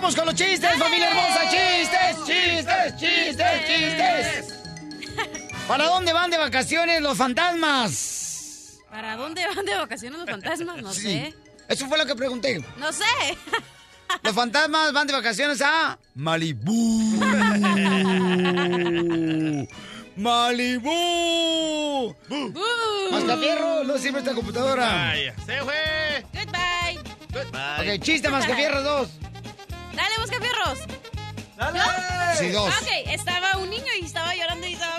Vamos con los chistes, familia hermosa. Chistes, chistes, chistes, chistes. ¿Para dónde van de vacaciones los fantasmas? ¿Para dónde van de vacaciones los fantasmas? No Sí. sé. Eso fue lo que pregunté. No sé. Los fantasmas van de vacaciones a Malibú. Malibú. Mascafierro, no sirve esta computadora. Vaya, se fue. Goodbye. Goodbye. Ok, chiste, Mascafierro, dos. Dale, busca fierros. Dale. Sí, dos. Ok, estaba un niño y estaba llorando y estaba...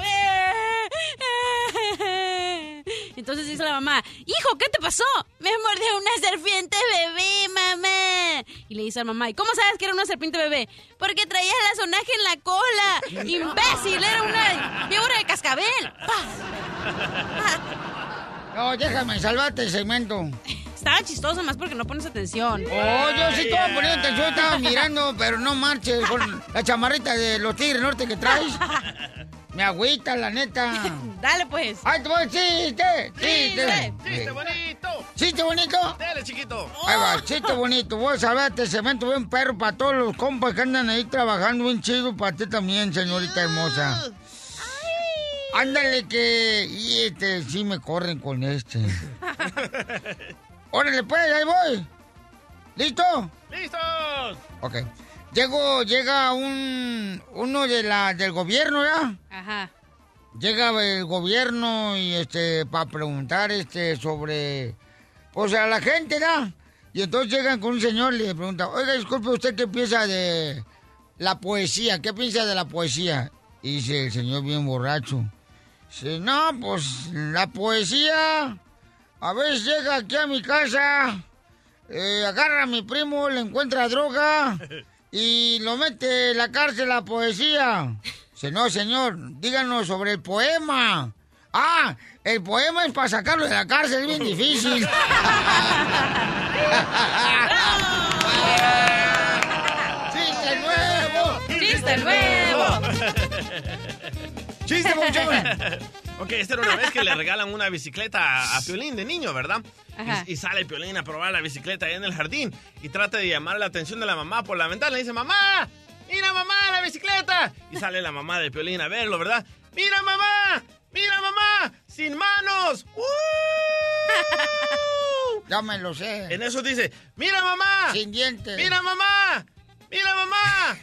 Entonces dice la mamá, hijo, ¿qué te pasó? Me mordió una serpiente bebé, mamá. Y le dice a la mamá, ¿y cómo sabes que era una serpiente bebé? Porque traía la sonaje en la cola. Imbécil, era una víbora de cascabel. Pa. No, déjame, salvate el segmento. Estaba chistoso más porque no pones atención. Oh, yo sí estaba poniendo atención, estaba mirando, pero no marches con la chamarrita de los Tigres Norte que traes. Me agüita, la neta. Dale, pues. ¡Ay, te voy! ¡Chiste! ¡Chiste! Chiste bonito. ¿Chiste bonito? Dale, chiquito. Ahí va, chiste bonito. Voy a salvar este cemento bien perro para todos los compas que andan ahí trabajando bien chido. Para ti también, señorita hermosa. Ándale que... Y este, sí me corren con este. Órale, pues, ahí voy. ¿Listo? ¡Listos! Ok. Llego, llega un... Uno de la, del gobierno, ¿ya? Ajá. llega el gobierno y este para preguntar este sobre pues a la gente ¿da? y entonces llegan con un señor y le pregunta oiga disculpe usted qué piensa de la poesía qué piensa de la poesía y dice el señor bien borracho dice no pues la poesía a veces llega aquí a mi casa eh, agarra a mi primo le encuentra droga y lo mete en la cárcel a poesía. Dice, no, señor, díganos sobre el poema. Ah, el poema es para sacarlo de la cárcel, es bien difícil. ¡Chiste nuevo! ¡Chiste nuevo! ¡Chiste, Ponchón! Ok, esta era una vez que le regalan una bicicleta a, Piolín de niño, ¿verdad? Ajá. Y, y sale Piolín a probar la bicicleta ahí en el jardín y trata de llamar la atención de la mamá por la ventana. Le dice, mamá, mira mamá, la bicicleta. Y sale la mamá de Piolín a verlo, ¿verdad? Mira mamá, mira mamá, sin manos. ¡Uh! Ya me lo sé. En eso dice, mira mamá, Sin dientes. mira mamá, mira mamá,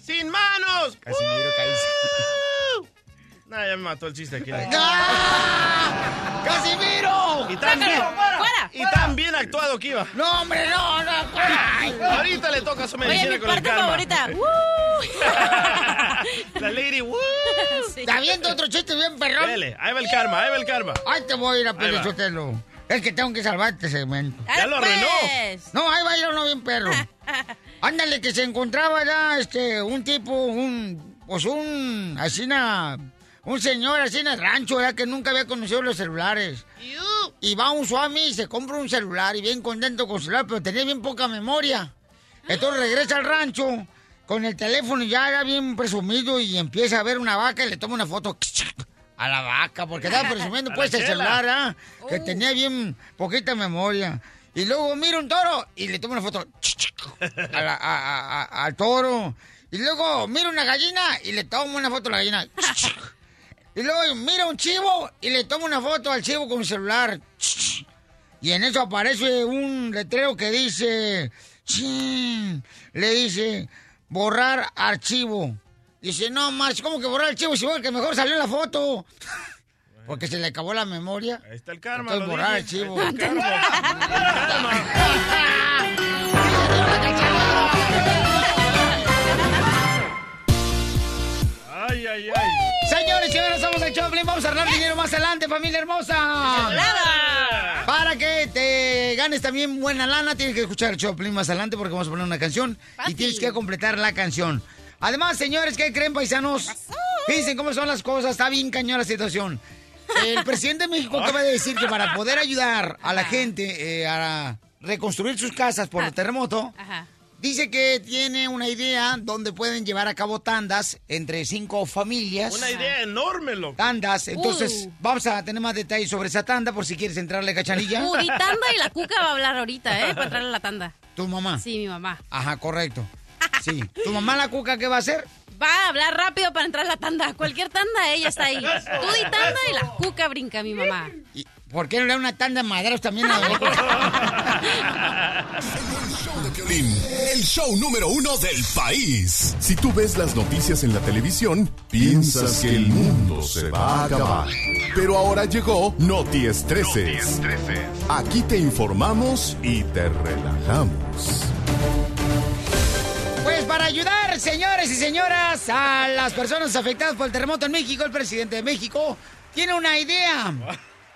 sin manos. Casimiro, ¡Uh! No, ya me mató el chiste aquí. ¡Ah! ¡Casimiro! Y tan bien, ¡Fuera! y tan bien actuado que iba. No, hombre, no, no. Ay, Ahorita le toca su Oye, medicina mi con el parte karma. favorita. ¡Woo! La lady, ¡woo! Sí. Está viendo otro chiste bien perrón. Dele, ahí va el karma, ahí va el karma. Ay, te voy a ir a Ahí. Pelichotelo. Es que tengo que salvar este segmento. Ya lo arruinó. pues. No, ahí va a ir uno bien perro. Ándale, que se encontraba ya este, un tipo, un, pues un, así na, un señor así en el rancho, ya que nunca había conocido los celulares. Y va un suami y se compra un celular y bien contento con su celular, pero tenía bien poca memoria. Entonces regresa al rancho con el teléfono ya, ya bien presumido y empieza a ver una vaca y le toma una foto a la vaca, porque estaba presumiendo pues el celular, ¿ah? que tenía bien poquita memoria. Y luego mira un toro y le toma una foto a la- a- a- a- al toro. Y luego mira una gallina y le toma una foto a la gallina. Y luego mira un chivo y le toma una foto al chivo con el celular. Y en eso aparece un letrero que dice, chin, le dice, borrar archivo. Dice, no, más, ¿cómo que borrar archivo? Si que mejor salió la foto. Porque se le acabó la memoria. Ahí está el karma. Entonces lo borrar dije. archivo. Ahí está el karma. Ay, ay, ay. Señores señores, somos el Choplin. Vamos a ganar dinero más adelante, familia hermosa. Para que te ganes también buena lana, tienes que escuchar el Piolín más adelante porque vamos a poner una canción y tienes que completar la canción. Además, señores, ¿qué creen, paisanos? Fíjense cómo son las cosas, está bien cañón la situación. El presidente de México acaba de decir que para poder ayudar a la gente eh, a reconstruir sus casas por el terremoto, Ajá. Dice que tiene una idea donde pueden llevar a cabo tandas entre cinco familias. Una idea enorme, loco. Tandas, entonces Uh. vamos a tener más detalles sobre esa tanda por si quieres entrarle cachanilla. Puritanda y la cuca va a hablar ahorita, ¿eh? Para entrarle a la tanda. Tu mamá. Sí, mi mamá. Ajá, correcto. Sí. ¿Tu mamá la cuca qué va a hacer? Va a hablar rápido para entrar a la tanda. Cualquier tanda, ella está ahí. Tú di tanda y la cuca brinca, mi mamá. ¿Y ¿Por qué no le da una tanda de maderos también a la El show de Piolín, el show número uno del país. Si tú ves las noticias en la televisión, piensas que el mundo se va a acabar. Pero ahora llegó Noti Estreses. Aquí te informamos y te relajamos. Pues para ayudar, señores y señoras, a las personas afectadas por el terremoto en México, el presidente de México tiene una idea.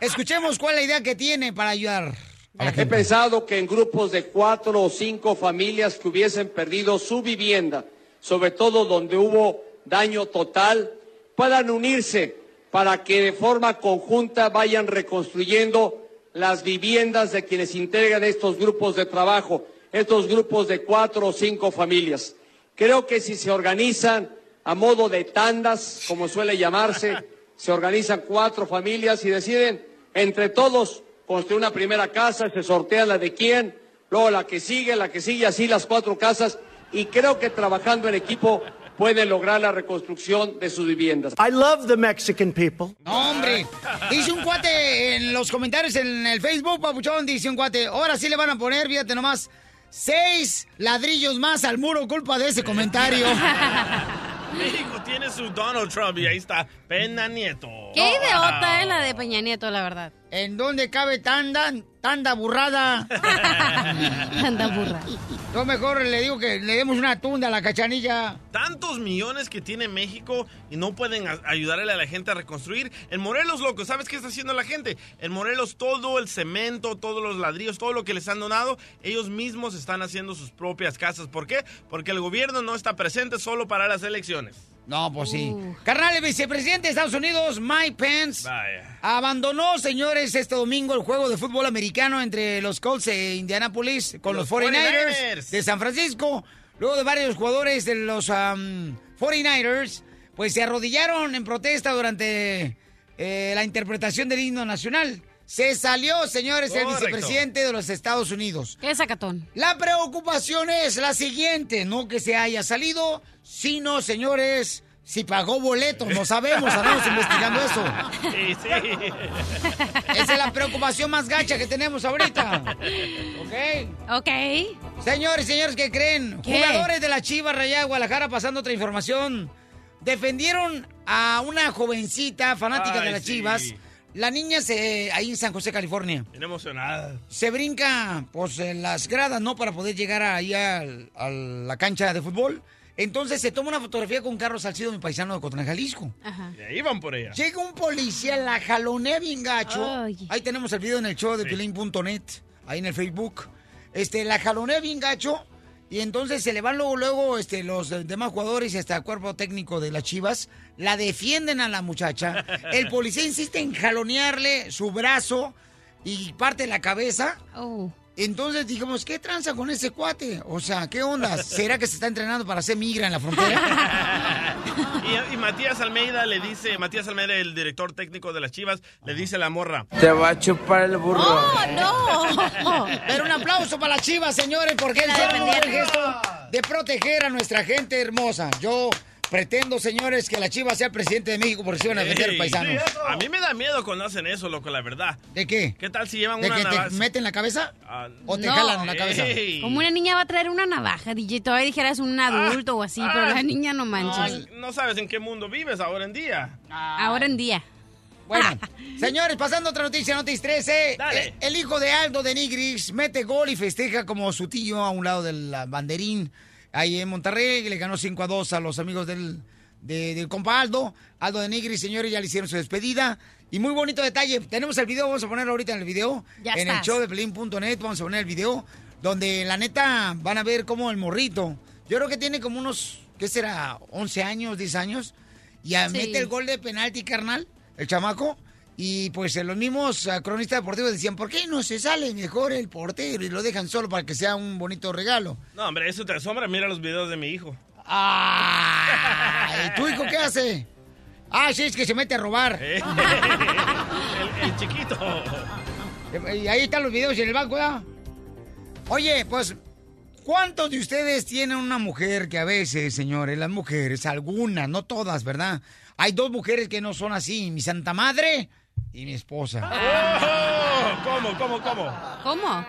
Escuchemos cuál es la idea que tiene para ayudar. a He pensado que en grupos de cuatro o cinco familias que hubiesen perdido su vivienda, sobre todo donde hubo daño total, puedan unirse para que de forma conjunta vayan reconstruyendo las viviendas de quienes integran estos grupos de trabajo, estos grupos de cuatro o cinco familias. Creo que si se organizan a modo de tandas, como suele llamarse, se organizan cuatro familias y deciden entre todos construir una primera casa, se sortea la de quién, luego la que sigue, la que sigue, así las cuatro casas, y creo que trabajando en equipo pueden lograr la reconstrucción de sus viviendas. I love the Mexican people. No, hombre. Dice un cuate en los comentarios en el Facebook, Papuchón, dice un cuate, ahora sí le van a poner, fíjate nomás, seis ladrillos más al muro culpa de ese comentario. México tiene su Donald Trump y ahí está Pena Nieto. Qué idiota es la de Peña Nieto, la verdad. ¿En dónde cabe tanda? Tanda burrada. Anda burra. Yo mejor le digo que le demos una tunda a la cachanilla. Tantos millones que tiene México y no pueden ayudarle a la gente a reconstruir. En Morelos, loco, ¿sabes qué está haciendo la gente? En Morelos todo el cemento, todos los ladrillos, todo lo que les han donado, ellos mismos están haciendo sus propias casas. ¿Por qué? Porque el gobierno no está presente solo para las elecciones. No, pues sí. Uh. Carnal, el vicepresidente de Estados Unidos, Mike Pence, Vaya. abandonó, señores, este domingo el juego de fútbol americano entre los Colts de Indianapolis con los, Los 49ers, 49ers. de San Francisco. Luego de varios jugadores de los am, 49ers, pues se arrodillaron en protesta durante eh, la interpretación del himno nacional. Se salió, señores, el vicepresidente de los Estados Unidos. Qué sacatón. La preocupación es la siguiente, no que se haya salido, sino, señores, si pagó boletos, no sabemos, estamos investigando eso. Sí, sí. Esa es la preocupación más gacha que tenemos ahorita. ¿Ok? Ok. Señores, señores, ¿qué creen? ¿Qué? Jugadores de la Chiva Rayada de Guadalajara, pasando otra información, defendieron a una jovencita fanática de las sí. Chivas. La niña se, ahí en San José, California. Bien emocionada. se brinca pues en las gradas, ¿no? Para poder llegar ahí al- a la cancha de fútbol. Entonces se toma una fotografía con Carlos Salcido, mi paisano de Cotlán, Jalisco. Ajá. Y ahí van por ella. Llega un policía, la jalonea bien gacho. Ay. Ahí tenemos el video en el show de Sí. Ahí en el Facebook. Este, la jalonea bien gacho. Y entonces se le van luego, luego este, los demás jugadores y hasta el cuerpo técnico de las Chivas. La defienden a la muchacha. El policía insiste en jalonearle su brazo y parte de la cabeza. Oh. Entonces dijimos, ¿qué tranza con ese cuate? O sea, ¿qué onda? ¿Será que se está entrenando para ser migra en la frontera? Y, y Matías Almeida le dice, Matías Almeida, el director técnico de las Chivas, le dice a la morra. Te va a chupar el burro. ¡Oh, no! Pero un aplauso para las chivas, señores, porque él defendieron. gesto de proteger a nuestra gente hermosa. Yo pretendo, señores, que la chiva sea el presidente de México porque se van a defender Ey, paisanos. A mí me da miedo cuando hacen eso, loco, la verdad. ¿De qué? ¿Qué tal si llevan ¿De una que navaja? te meten la cabeza? Ah, ¿O te No. jalan en la cabeza? Como una niña va a traer una navaja, DJ. Todavía dijeras un adulto o así, ah. pero la niña no manches. No, no sabes en qué mundo vives ahora en día. Ahora en día. Bueno, señores, pasando a otra noticia, noticia 13. Dale. Eh, El hijo de Aldo de Nigris mete gol y festeja como su tío a un lado del ah, banderín. Ahí en Monterrey, que le ganó 5 a 2 a los amigos del, de- del compa Aldo. Aldo de Nigris, señores, ya le hicieron su despedida. Y muy bonito detalle. Tenemos el video, vamos a ponerlo ahorita en el video. Ya en el show de Pelín.net vamos a poner el video. Donde la neta van a ver cómo el morrito. Yo creo que tiene como unos, ¿qué será? 11 años, 10 años. Y Sí. mete el gol de penalti, carnal, el chamaco. Y pues los mismos ah, cronistas deportivos decían, ¿por qué no se sale mejor el portero y lo dejan solo para que sea un bonito regalo? No, hombre, eso te asombra. Mira los videos de mi hijo. ¡Ah! ¿Tu hijo qué hace? Ah, sí, es que se mete a robar. el, el chiquito. Y ahí están los videos en el banco, ¿ya? Oye, pues, ¿cuántos de ustedes tienen una mujer que a veces, señores, las mujeres, algunas, no todas, ¿verdad? Hay dos mujeres que no son así, mi santa madre y mi esposa. Oh, ¿Cómo, cómo, cómo? ¿Cómo?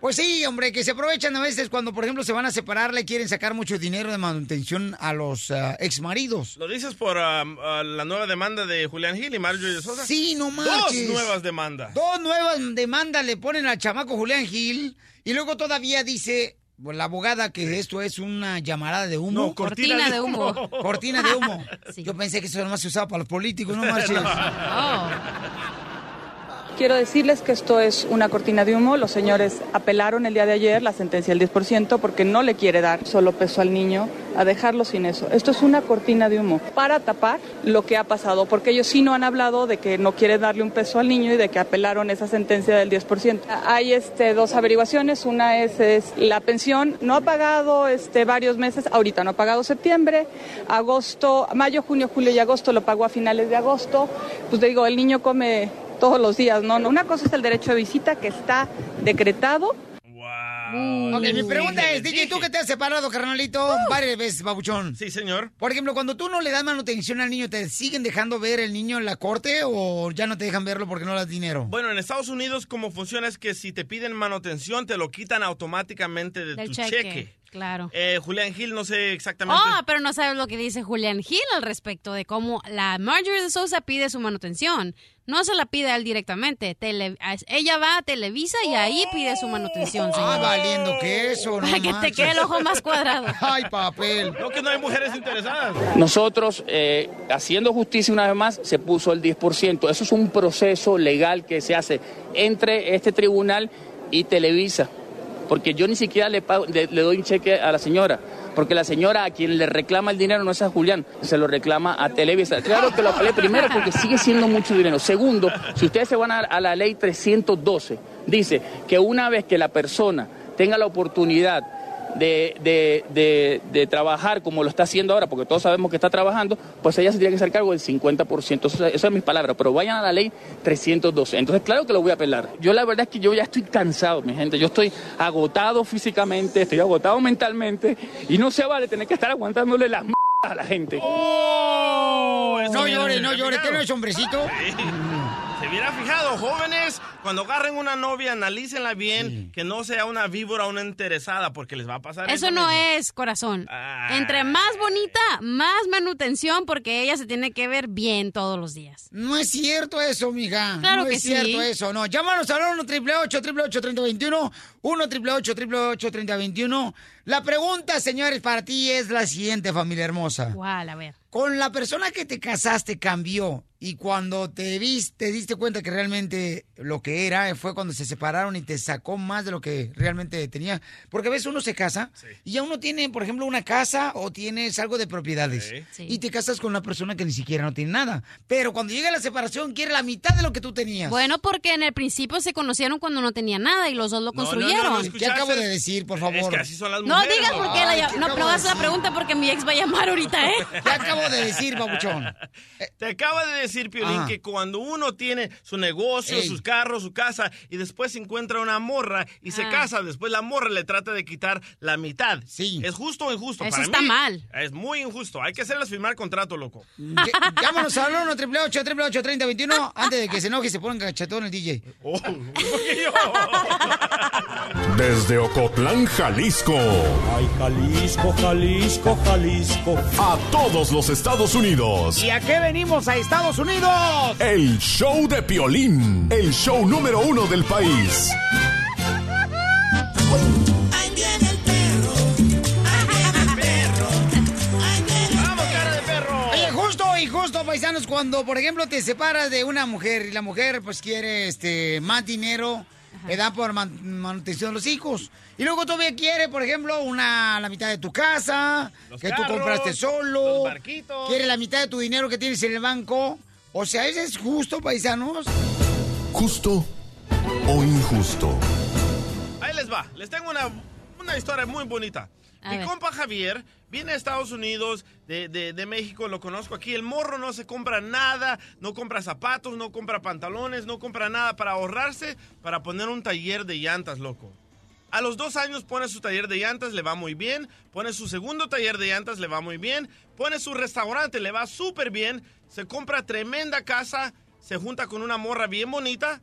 Pues sí, hombre, que se aprovechan a veces cuando, por ejemplo, se van a separar, le quieren sacar mucho dinero de manutención a los ah, exmaridos. ¿Lo dices por ah, la nueva demanda de Julián Gil y Marjorie de Sosa? Sí, no Dos nuevas demandas. Dos nuevas demandas le ponen al chamaco Julián Gil y luego todavía dice la abogada que esto es una llamarada de humo. No, cortina Cortina de humo. humo. Cortina de humo. Yo pensé que eso nomás se usaba para los políticos, no marches. Oh. Quiero decirles que esto es una cortina de humo. Los señores apelaron el día de ayer la sentencia del 10% porque no le quiere dar solo peso al niño a dejarlo sin eso. Esto es una cortina de humo para tapar lo que ha pasado, porque ellos sí no han hablado de que no quiere darle un peso al niño y de que apelaron esa sentencia del 10%. Hay este, dos averiguaciones. Una es, la pensión. No ha pagado este, varios meses. Ahorita no ha pagado septiembre, agosto, mayo, junio, julio y agosto lo pagó a finales de agosto. Pues te digo, el niño come todos los días, ¿no? no. Una cosa es el derecho de visita que está decretado. Ok, mi pregunta es, DJ, ¿tú que te has separado, carnalito, varias veces, babuchón? Sí, señor. Por ejemplo, cuando tú no le das manutención al niño, ¿te siguen dejando ver el niño en la corte o ya no te dejan verlo porque no le das dinero? Bueno, en Estados Unidos, como funciona es que si te piden manutención, te lo quitan automáticamente de Del tu cheque. cheque. Claro. Eh, Julián Gil, no sé exactamente. Oh, pero no sabes lo que dice Julián Gil al respecto de cómo la Marjorie de Sousa pide su manutención. No se la pide a él directamente. Tele- ella va a Televisa y ahí pide su manutención, señor. Ah, valiendo que eso, no Para que te quede el ojo más cuadrado. Ay, papel. No, que no hay mujeres interesadas. Nosotros, eh, haciendo justicia una vez más, se puso el 10%. Eso es un proceso legal que se hace entre este tribunal y Televisa. Porque yo ni siquiera le, pago- le, doy un cheque a la señora. Porque la señora a quien le reclama el dinero no es a Julián, se lo reclama a Televisa. Claro que lo apelé primero porque sigue siendo mucho dinero. Segundo, si ustedes se van a, a la ley 312, dice que una vez que la persona tenga la oportunidad de, de- de- de trabajar como lo está haciendo ahora, porque todos sabemos que está trabajando, pues ella se tiene que hacer cargo del 50%. Eso, eso es mis palabras, pero vayan a la ley 312. Entonces, claro que lo voy a apelar. Yo la verdad es que yo ya estoy cansado, mi gente. Yo estoy agotado físicamente, estoy agotado mentalmente, y no se vale tener que estar aguantándole las m a la gente. No llore, no llore, ¿qué no es hombrecito? Se hubiera fijado, jóvenes, cuando agarren una novia, analícenla bien, que no sea una víbora, una interesada, porque les va a pasar Eso no mismo. es, corazón. Entre más bonita, más manutención porque ella se tiene que ver bien todos los días. No es cierto eso, mija. Claro no que es cierto eso, no. Llámanos al 1 888 3021 1 888 3021 La pregunta, señores, para ti es la siguiente, familia hermosa. ¿Cuál? A ver. Con la persona que te casaste cambió y cuando te viste, te diste cuenta que realmente lo que era fue cuando se separaron y te sacó más de lo que realmente tenía. Porque a veces uno se casa y ya uno tiene, por ejemplo, una casa o tienes algo de propiedades Sí. y te casas con una persona que ni siquiera no tiene nada. Pero cuando llega la separación quiere la mitad de lo que tú tenías. Bueno, porque en el principio se conocieron cuando no tenían nada y los dos lo No, no, no, construyeron. no, ¿Qué acabo de decir, por favor? Es que así son las No mujeres. digas porque la Ay, ¿qué no, acabo no hagas la pregunta porque mi ex va a llamar ahorita, ¿eh? ¿Qué acabo de decir, babuchón? Te acaba de decir, Piolín, Ajá. que cuando uno tiene su negocio, Ey. sus carros, su casa, y después se encuentra una morra y se Ah. casa, después la morra le trata de quitar la mitad. Sí. ¿Es justo o injusto? Eso Para está mí, mal. Es muy injusto. Hay que hacerles firmar contrato, loco. Ll- Llámanos al 1 888 3021 antes de que se enoje y se ponga cachetón el DJ. Desde Ocotlán, Jalisco. Ay, Jalisco, Jalisco, Jalisco. A todos los Estados Unidos. ¿Y a qué venimos a Estados Unidos? El show de Piolín. El show número uno del país. Ahí viene el perro. Ahí viene el perro. Ahí viene el ¡Vamos, cara de perro! Oye, justo y justo paisanos, cuando, por ejemplo, te separas de una mujer y la mujer, pues, quiere este más dinero, le da por man- manutención de los hijos. Y luego todavía quiere, por ejemplo, una la mitad de tu casa, Los que tú carros, compraste solo. los barquitos. Quiere la mitad de tu dinero que tienes en el banco. O sea, ¿eso es justo, paisanos? ¿Justo o injusto? Ahí les va. Les tengo una, una historia muy bonita. A Mi ver. compa Javier viene a Estados Unidos, de, de- de México, lo conozco aquí. El morro no se compra nada, no compra zapatos, no compra pantalones, no compra nada para ahorrarse, para poner un taller de llantas, loco. A los dos años pone su taller de llantas, le va muy bien. Pone su segundo taller de llantas, le va muy bien. Pone su restaurante, le va súper bien. Se compra tremenda casa, se junta con una morra bien bonita.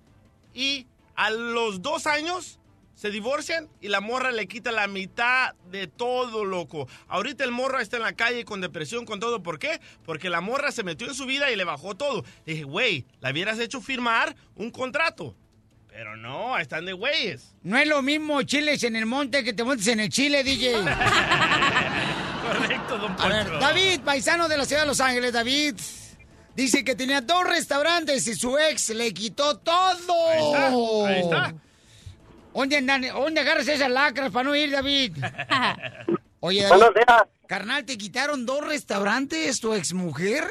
Y a los dos años se divorcian y la morra le quita la mitad de todo, loco. Ahorita el morro está en la calle con depresión, con todo. ¿Por qué? Porque la morra se metió en su vida y le bajó todo. Le dije, güey, la hubieras hecho firmar un contrato. Pero no, están de güeyes. No es lo mismo chiles en el monte que te montes en el chile, DJ. Correcto, don A Poncho. ver, David, paisano de la ciudad de Los Ángeles, David. Dice que tenía dos restaurantes y su ex le quitó todo. Ahí está, ahí está. ¿Dónde, andan, ¿Dónde agarras esas lacras para no ir, David? Oye, David. Buenos días. Carnal, ¿te quitaron dos restaurantes tu ex mujer?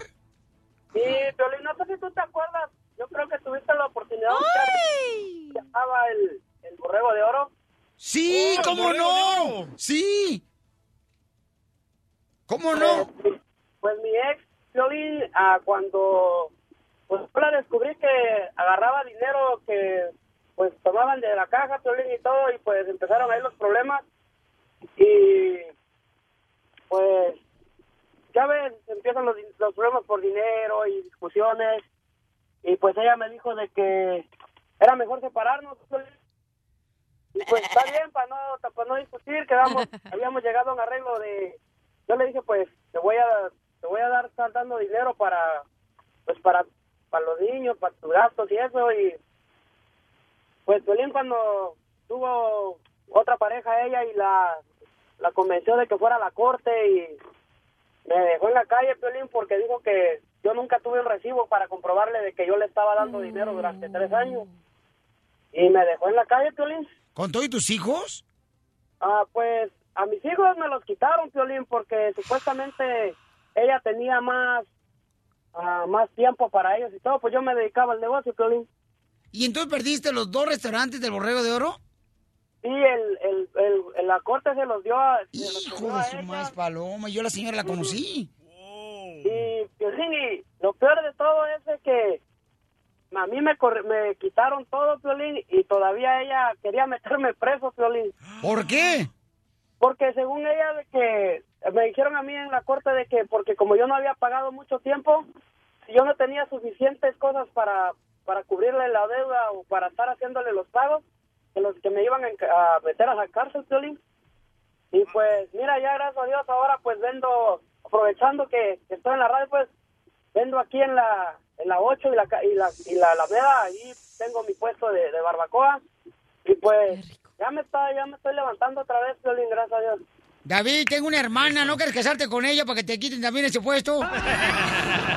Sí, Piolín, no sé si tú te acuerdas. Yo creo que tuviste la oportunidad de ver que estaba el, el borrego de oro. Sí, Oh, ¿cómo de no? Sí. ¿Cómo no? Pues, pues mi ex, Piolín, ah, cuando pues yo la descubrí que agarraba dinero que pues tomaban de la caja, Piolín y todo, y pues empezaron ahí los problemas. Y pues ya ves, empiezan los, los problemas por dinero y discusiones. Y pues ella me dijo de que era mejor separarnos. Y pues está bien, para no, para no discutir, quedamos, habíamos llegado a un arreglo de, yo le dije pues, te voy a, te voy a dar, estar dando dinero para, pues para, para los niños, para tus gastos y eso, y pues Piolín cuando tuvo otra pareja ella y la, la convenció de que fuera a la corte y me dejó en la calle Piolín porque dijo que yo nunca tuve un recibo para comprobarle de que yo le estaba dando dinero durante tres años. Y me dejó en la calle, Piolín. ¿Con todos tus hijos? Ah, pues a mis hijos me los quitaron, Piolín, porque supuestamente ella tenía más ah, más tiempo para ellos y todo. Pues yo me dedicaba al negocio, Piolín. ¿Y entonces perdiste los dos restaurantes del Borrego de Oro? Sí, el, el, el, la corte se los dio a... Hijo de su más paloma, yo la señora la conocí. Y, Piolín, y lo peor de todo es de que a mí me, corri- me quitaron todo, Piolín, y todavía ella quería meterme preso, Piolín. ¿Por qué? Porque según ella, de que me dijeron a mí en la corte de que porque como yo no había pagado mucho tiempo, yo no tenía suficientes cosas para, para cubrirle la deuda o para estar haciéndole los pagos, que los que me iban a, meter a la cárcel, Piolín. Y pues, mira, ya gracias a Dios, ahora pues vendo, aprovechando que, que estoy en la radio, pues vendo aquí en la en la 8 y la, ca- y la, y la Alameda, ahí tengo mi puesto de, de barbacoa. Y pues, ya me, está, ya me estoy levantando otra vez, Piolín, gracias a Dios. David, tengo una hermana, ¿no quieres casarte con ella para que te quiten también ese puesto?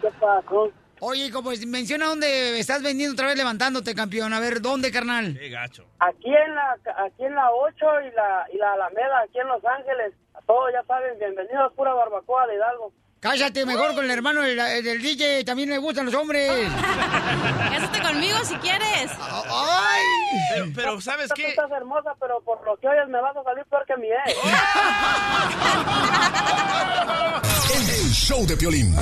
¿qué pasó? Oye, hijo, pues menciona dónde estás vendiendo otra vez levantándote, campeón. A ver, ¿dónde, carnal? Qué gacho. Aquí en la aquí en la 8 y la y la Alameda, aquí en Los Ángeles. A todos ya saben, bienvenidos, pura barbacoa de Hidalgo. Cállate mejor con el hermano del, del DJ, también le gustan los hombres. Cásate conmigo si quieres. ¡Ay! Pero, pero ¿sabes Tú qué? estás hermosa, pero por lo que oyes me vas a salir peor que mi ex. El show de Piolín.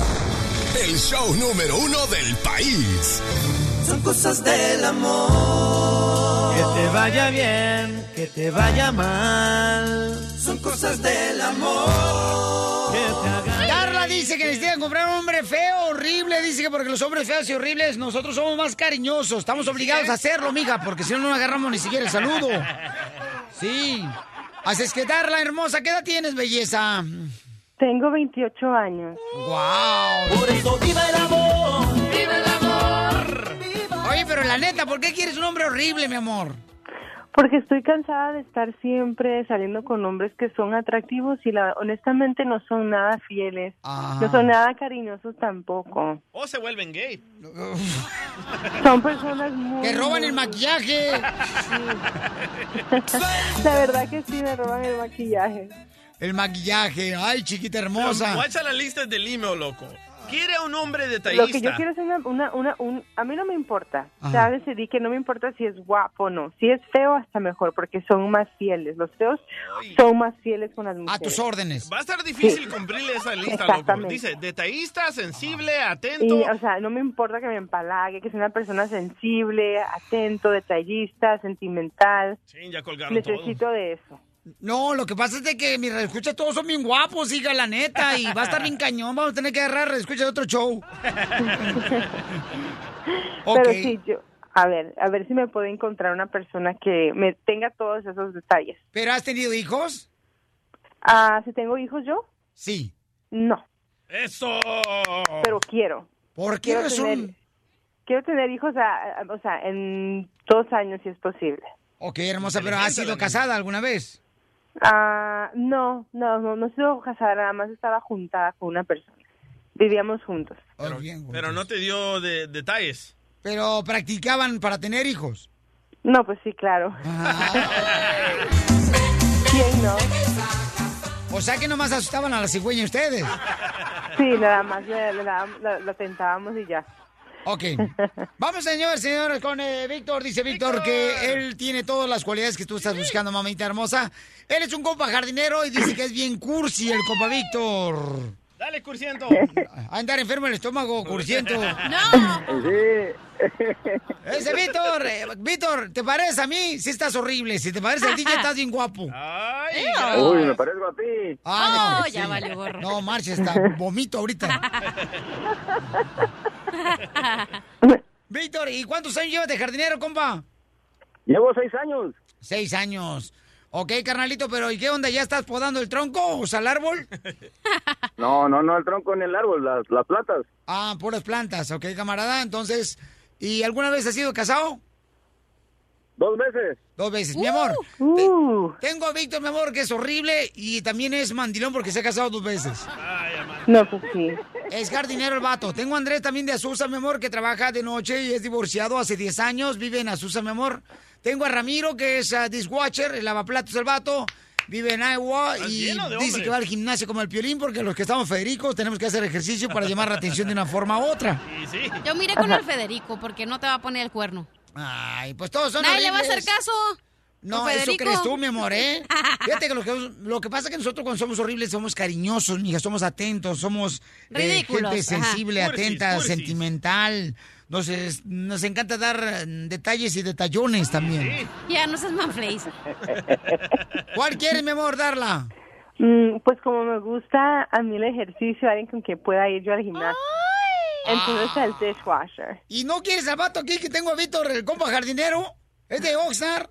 El show número uno del país. Son cosas del amor. Que te vaya bien, que te vaya mal. Son cosas del amor. Dice que necesitan comprar un hombre feo, horrible. Dice que porque los hombres feos y horribles nosotros somos más cariñosos. Estamos obligados a hacerlo, mija, porque si no, no agarramos ni siquiera el saludo. Sí. Así es que, Darla, hermosa, ¿qué edad tienes, belleza? Tengo 28 años. ¡Wow! Por eso viva el amor. Viva el amor. Oye, pero la neta, ¿por qué quieres un hombre horrible, mi amor? Porque estoy cansada de estar siempre saliendo con hombres que son atractivos y la, honestamente no son nada fieles, no son nada cariñosos tampoco. O se vuelven gay. Son personas muy... ¡Que roban el maquillaje! La verdad que sí, me roban el maquillaje. El maquillaje. Ay, chiquita hermosa. Guacha la lista del email, loco. Quiere un hombre Lo detallista. que yo quiero es una, una, una, un, a mí no me importa, Ajá. ya decidí que no me importa si es guapo o no, si es feo hasta mejor, porque son más fieles, los feos son más fieles con las mujeres. A tus órdenes. Va a estar difícil Sí. cumplirle esa lista, loco. Exactamente. Dice, detallista, sensible, Y, atento. o sea, no me importa que me empalague, que sea una persona sensible, atento, detallista, sentimental. Sí, ya colgaron todo. Necesito de eso. No, lo que pasa es de que mis escuchas todos son bien guapos, hija, la neta. Y va a estar bien cañón. Vamos a tener que agarrar escucha de otro show. Ok. Pero sí, yo, a ver, a ver si me puedo encontrar una persona que me tenga todos esos detalles. ¿Pero has tenido hijos? Ah, si tengo hijos yo, Sí. no, ¡Eso! pero quiero. ¿Por qué quiero razón? Tener, quiero tener hijos, a- a- o sea, en dos años si es posible. Ok, hermosa, pero ¿has sido casada alguna vez? Ah, no, no, no, no sido casada, nada más estaba juntada con una persona. Vivíamos juntos. Pero no te dio de- detalles. Pero practicaban para tener hijos. No, pues sí, claro. ¿Quién no? O sea que nomás asustaban a la cigüeña ustedes. Sí, nada más le, le dábamos- la- la tentábamos y ya. Ok. Vamos, señores, señores, con eh, Víctor. Dice Víctor que él tiene todas las cualidades que tú estás buscando, mamita hermosa. Él es un compa jardinero y dice que es bien cursi el compa Víctor. Dale, cursiento. A andar enfermo el estómago, cursiento. ¡No! Ese Víctor, eh, Víctor, ¿te pareces a mí? Sí estás horrible. Si te pareces al DJ, estás bien guapo. Ay, Uy, me parezco a ti. Ah, no. Oh, ya valió gorro. No, marcha, está. Vomito ahorita. Víctor, ¿y cuántos años llevas de jardinero, compa? Llevo seis años. Seis años. Ok, carnalito, pero ¿y qué onda? ¿Ya estás podando el tronco? O sea, el árbol. No, no, no, el tronco en el árbol, las, las platas. Ah, puras plantas, ok, camarada. Entonces, ¿y alguna vez has sido casado? Dos veces. Dos veces, mi amor. Uh. te- tengo a Víctor, mi amor, que es horrible y también es mandilón porque se ha casado dos veces. No, pues sí. Es jardinero el vato. Tengo a Andrés también de Azusa, mi amor, que trabaja de noche y es divorciado hace 10 años. Vive en Azusa, mi amor. Tengo a Ramiro, que es ah, dishwasher, el lavaplatos el vato. Vive en Iowa y lleno de dice que va al gimnasio como el piolín porque los que estamos Federicos tenemos que hacer ejercicio para llamar la atención de una forma u otra. Yo miré con el Federico porque no te va a poner el cuerno. Ay, pues todos son Nadie le va a hacer caso. No, eso crees tú, mi amor, ¿eh? Fíjate que lo, que lo que pasa es que nosotros cuando somos horribles somos cariñosos, mija, somos atentos, somos eh, gente sensible, atenta, sentimental. Nos, es- nos encanta dar eh, detalles y detallones también. Ya, no seas manflays. ¿Cuál quieres, mi amor, darla? Mm, pues como me gusta a mí el ejercicio, alguien con quien pueda ir yo al gimnasio. Entonces el dishwasher. ¿Y no quieres al vato aquí que tengo a Víctor, el compa jardinero? ¿Es de Oxnard?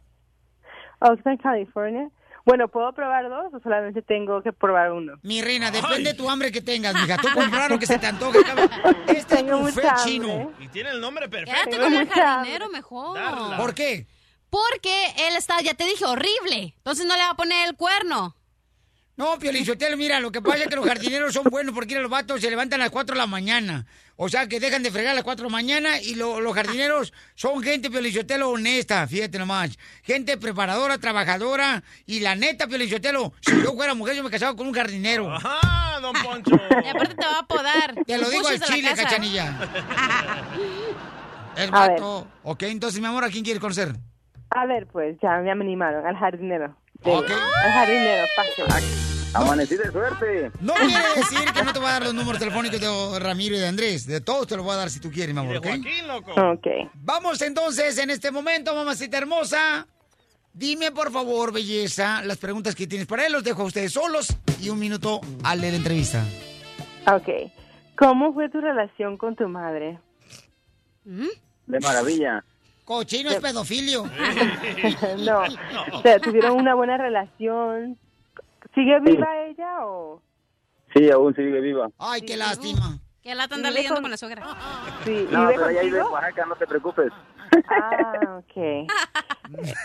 Oxnard, California. Bueno, ¿puedo probar dos o solamente tengo que probar uno? Mi reina, depende de tu hambre que tengas, mija. Tú comprar lo que se te antoje. Este es buffet chino. Y tiene el nombre perfecto. Quédate con el jardinero mejor. Darla. ¿Por qué? Porque él está, ya te dije, horrible. Entonces no le va a poner el cuerno. No, Piolichotelo, mira, lo que pasa es que los jardineros son buenos porque los vatos se levantan a las 4 de la mañana. O sea, que dejan de fregar a las 4 de la mañana y lo- los jardineros son gente, Piolichotelo, honesta, fíjate nomás. Gente preparadora, trabajadora. Y la neta, Piolichotelo, si yo fuera mujer, yo me casaba con un jardinero. Ajá, don Poncho. Y aparte te va a podar. Te lo digo al chile, cachanilla. El A ver. vato. Ok, entonces, mi amor, ¿a quién quieres conocer? A ver, pues ya me animaron, al jardinero. Sí, Ok. Al jardinero, fácil. Amanecí de suerte. No quiere decir que no te voy a dar los números telefónicos de Ramiro y de Andrés. De todos te los voy a dar si tú quieres, mi amor, ¿ok? Joaquín, loco. Ok. Vamos entonces en este momento, mamacita hermosa. Dime, por favor, belleza, las preguntas que tienes para él. Los dejo a ustedes solos y un minuto al leer la entrevista. Ok. ¿Cómo fue tu relación con tu madre? De maravilla. Cochino es pedofilio. no. O sea, ¿tuvieron una buena relación? ¿Sigue viva ella o...? Sí, aún sigue viva. Ay, qué lástima. Que la anda Vive leyendo con- con la suegra. Sí, No, ¿vive pero ella vive en contigo? Oaxaca, no te preocupes. Ah, ok.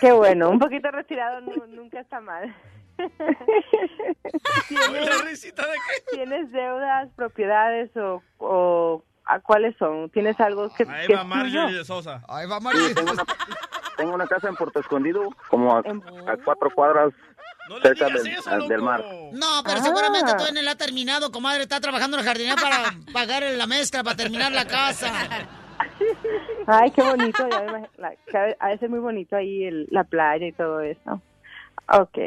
Qué bueno, un poquito retirado nu- nunca está mal. ¿Tienes, ¿Tienes deudas, propiedades o, o a cuáles son? ¿Tienes algo que, Ahí que va es Marjorie tuyo? de Sosa. Ahí va Sí, tengo, una, tengo una casa en Puerto Escondido, como a, a cuatro cuadras cerca del, del mar. No, pero Ah. seguramente todavía no la ha terminado, comadre. Está trabajando en la jardinera para pagar la mezcla, para terminar la casa. Ay, qué bonito. ya me imag- la- que ha- ha de ser muy bonito ahí el- la playa y todo eso. Ok.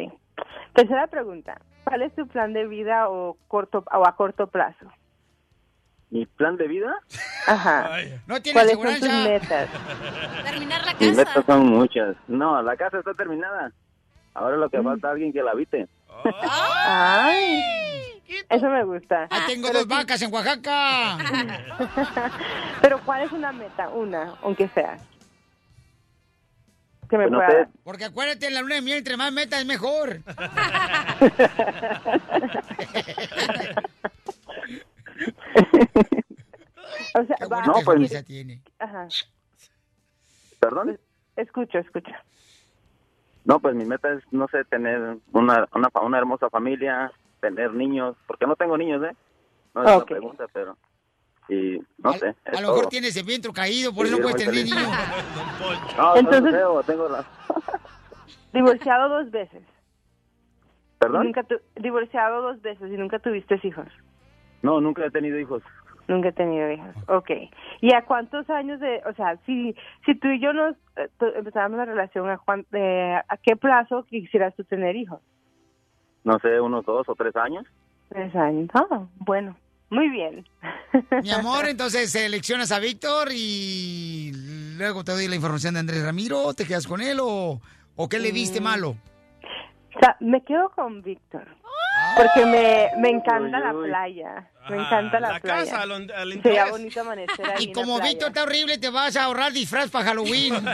Tercera pregunta. ¿Cuál es tu plan de vida o corto o a corto plazo? ¿Mi plan de vida? Ajá. No tiene ¿Cuáles son tus metas? Terminar la Mis metas casa. son muchas. No, la casa está terminada. Ahora lo que falta es alguien que la habite. Ay, eso me gusta. Ah, tengo Pero dos sí- vacas en Oaxaca. Pero ¿cuál es una meta? Una, aunque sea. Que me Pues no pueda... sé. Porque acuérdate, en la luna de miel, entre más meta es mejor. O sea, va- No, pues- tiene. Ajá. ¿Perdón? Escucho, escucho. No, pues mi meta es, no sé, tener una, una, fa- una hermosa familia, tener niños, porque no tengo niños, ¿eh? No es Ok. una pregunta, pero... Y no sé, A lo mejor todo. tienes el vientre caído, por eso no Vivir puedes tener feliz. niños. No, Entonces- no tengo la... Divorciado dos veces. ¿Perdón? Nunca tu- Divorciado dos veces y nunca tuviste hijos. No, nunca he tenido hijos. Nunca he tenido hijos. Ok. ¿Y a cuántos años de, o sea, si, si tú y yo nos eh, empezáramos una relación, ¿a, cuán- eh, ¿a qué plazo quisieras tú tener hijos? No sé, unos dos o tres años. Tres años. Ah, bueno. Muy bien. Mi amor, entonces seleccionas a Víctor y luego te doy la información de Andrés Ramiro, ¿te quedas con él o, o qué le viste Mm. malo? O sea, me quedo con Víctor. Porque me, me encanta la playa. Me Ah, encanta la, la playa. casa, al- al Sería interés. bonito amanecer ahí Y en la como playa. Víctor está horrible, te vas a ahorrar disfraz para Halloween.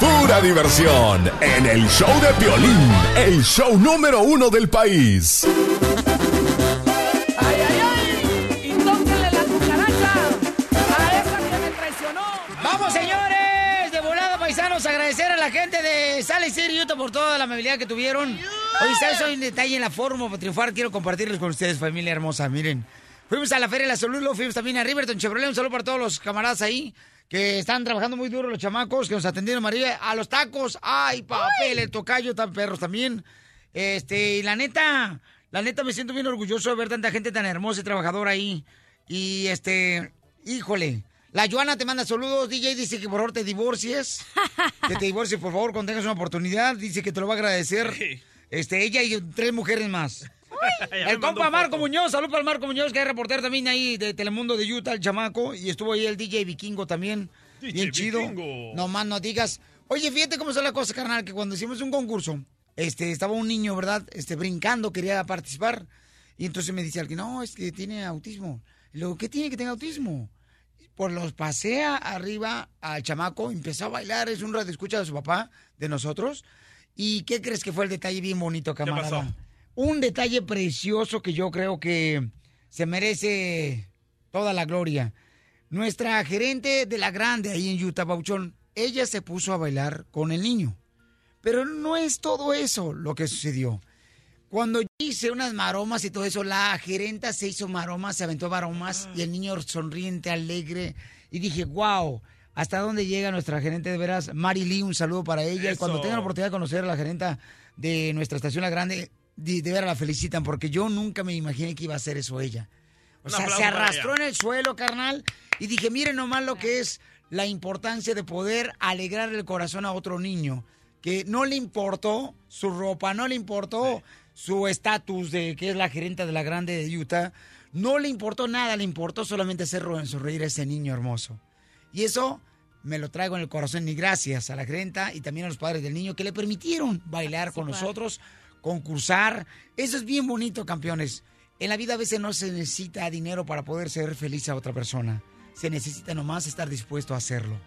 Pura diversión en el show de violín, el show número uno del país. Paisanos, agradecer a la gente de Salt Lake City, Utah, por toda la amabilidad que tuvieron. Oye, ¿sabes? Hoy un detalle en la fórmula para triunfar. Quiero compartirles con ustedes, familia hermosa. Miren, fuimos a la Feria de la Salud, luego fuimos también a Riverton Chevrolet. Un saludo para todos los camaradas ahí que están trabajando muy duro, los chamacos que nos atendieron, María. A los tacos, ¡ay, papel! El tocayo, tan perros también. Este, y la neta, la neta me siento bien orgulloso de ver tanta gente tan hermosa y trabajadora ahí. Y este, híjole. La Joana te manda saludos, DJ dice que por favor te divorcies. Que te divorcies, por favor, cuando tengas una oportunidad. Dice que te lo va a agradecer. Este, ella y tres mujeres más. El compa. Marco Muñoz, salud para el Marco Muñoz, que es reportero también ahí de Telemundo de Utah, el chamaco. Y estuvo ahí el DJ Vikingo también. DJ bien chido. Vikingo. No más no digas. Oye, fíjate cómo son las cosas, carnal, que cuando hicimos un concurso, este, estaba un niño, ¿verdad? Este, brincando, quería participar. Y entonces me dice alguien, no, es que tiene autismo. Y luego, ¿qué tiene que tener autismo? Pues los pasea arriba al chamaco, empezó a bailar, es un radio escucha de su papá, de nosotros. ¿Y qué crees que fue el detalle bien bonito, camarada? pasó? Un detalle precioso que yo creo que se merece toda la gloria. Nuestra gerente de la grande ahí en Utah, Bauchón, ella se puso a bailar con el niño. Pero no es todo eso lo que sucedió. Cuando hice unas maromas y todo eso, la gerenta se hizo maromas, se aventó maromas y el niño sonriente, alegre. Y dije, wow, ¿hasta dónde llega nuestra gerente de veras? Mari Lee, un saludo para ella. Y cuando tengan la oportunidad de conocer a la gerenta de nuestra estación La Grande, de, de veras la felicitan porque yo nunca me imaginé que iba a hacer eso ella. O sea, se arrastró en el suelo, carnal. Y dije, miren nomás lo que es la importancia de poder alegrarle el corazón a otro niño. Que no le importó su ropa, no le importó su estatus de que es la gerente de la grande de Utah. No le importó nada, le importó solamente hacer sonreír a ese niño hermoso. Y eso me lo traigo en el corazón y gracias a la gerenta y también a los padres del niño que le permitieron bailar con padre. nosotros, concursar. Eso es bien bonito, campeones. En la vida a veces no se necesita dinero para poder ser feliz a otra persona. Se necesita nomás estar dispuesto a hacerlo.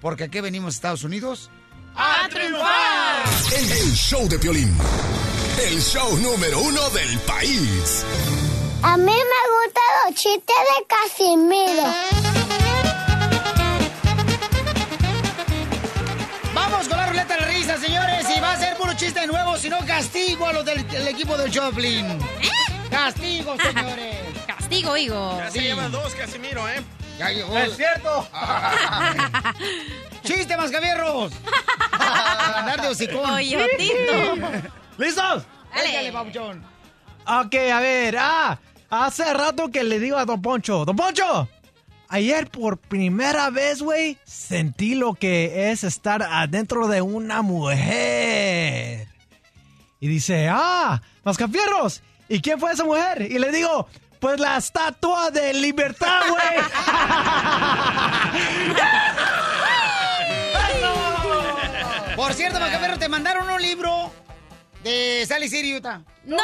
Porque aquí venimos a Estados Unidos ¡A triunfar! El show de violín, el show número uno del país. A mí me gustan los chistes de Casimiro. Vamos con la ruleta de risa, señores. Y va a ser puro chiste nuevo, si no castigo a los del, equipo del Joplin. ¿Eh? Castigo, señores. castigo, higo. Ya se llevan dos, Casimiro, ¿eh? Ya llegó. ¡Es cierto! Ah. ¡Chiste, mascabierros! ¡Ganar de hocicón! ¡Coyotito! ¿Listos? Échale, papuchón. Ok, a ver. Ah, hace rato que le digo a Don Poncho. Don Poncho, ayer por primera vez, güey, sentí lo que es estar adentro de una mujer. Y dice, ah, Mascafierros, ¿y quién fue esa mujer? Y le digo, pues la estatua de libertad, güey. Por cierto, Macabero, te mandaron un libro de Sally City, Utah. ¡No!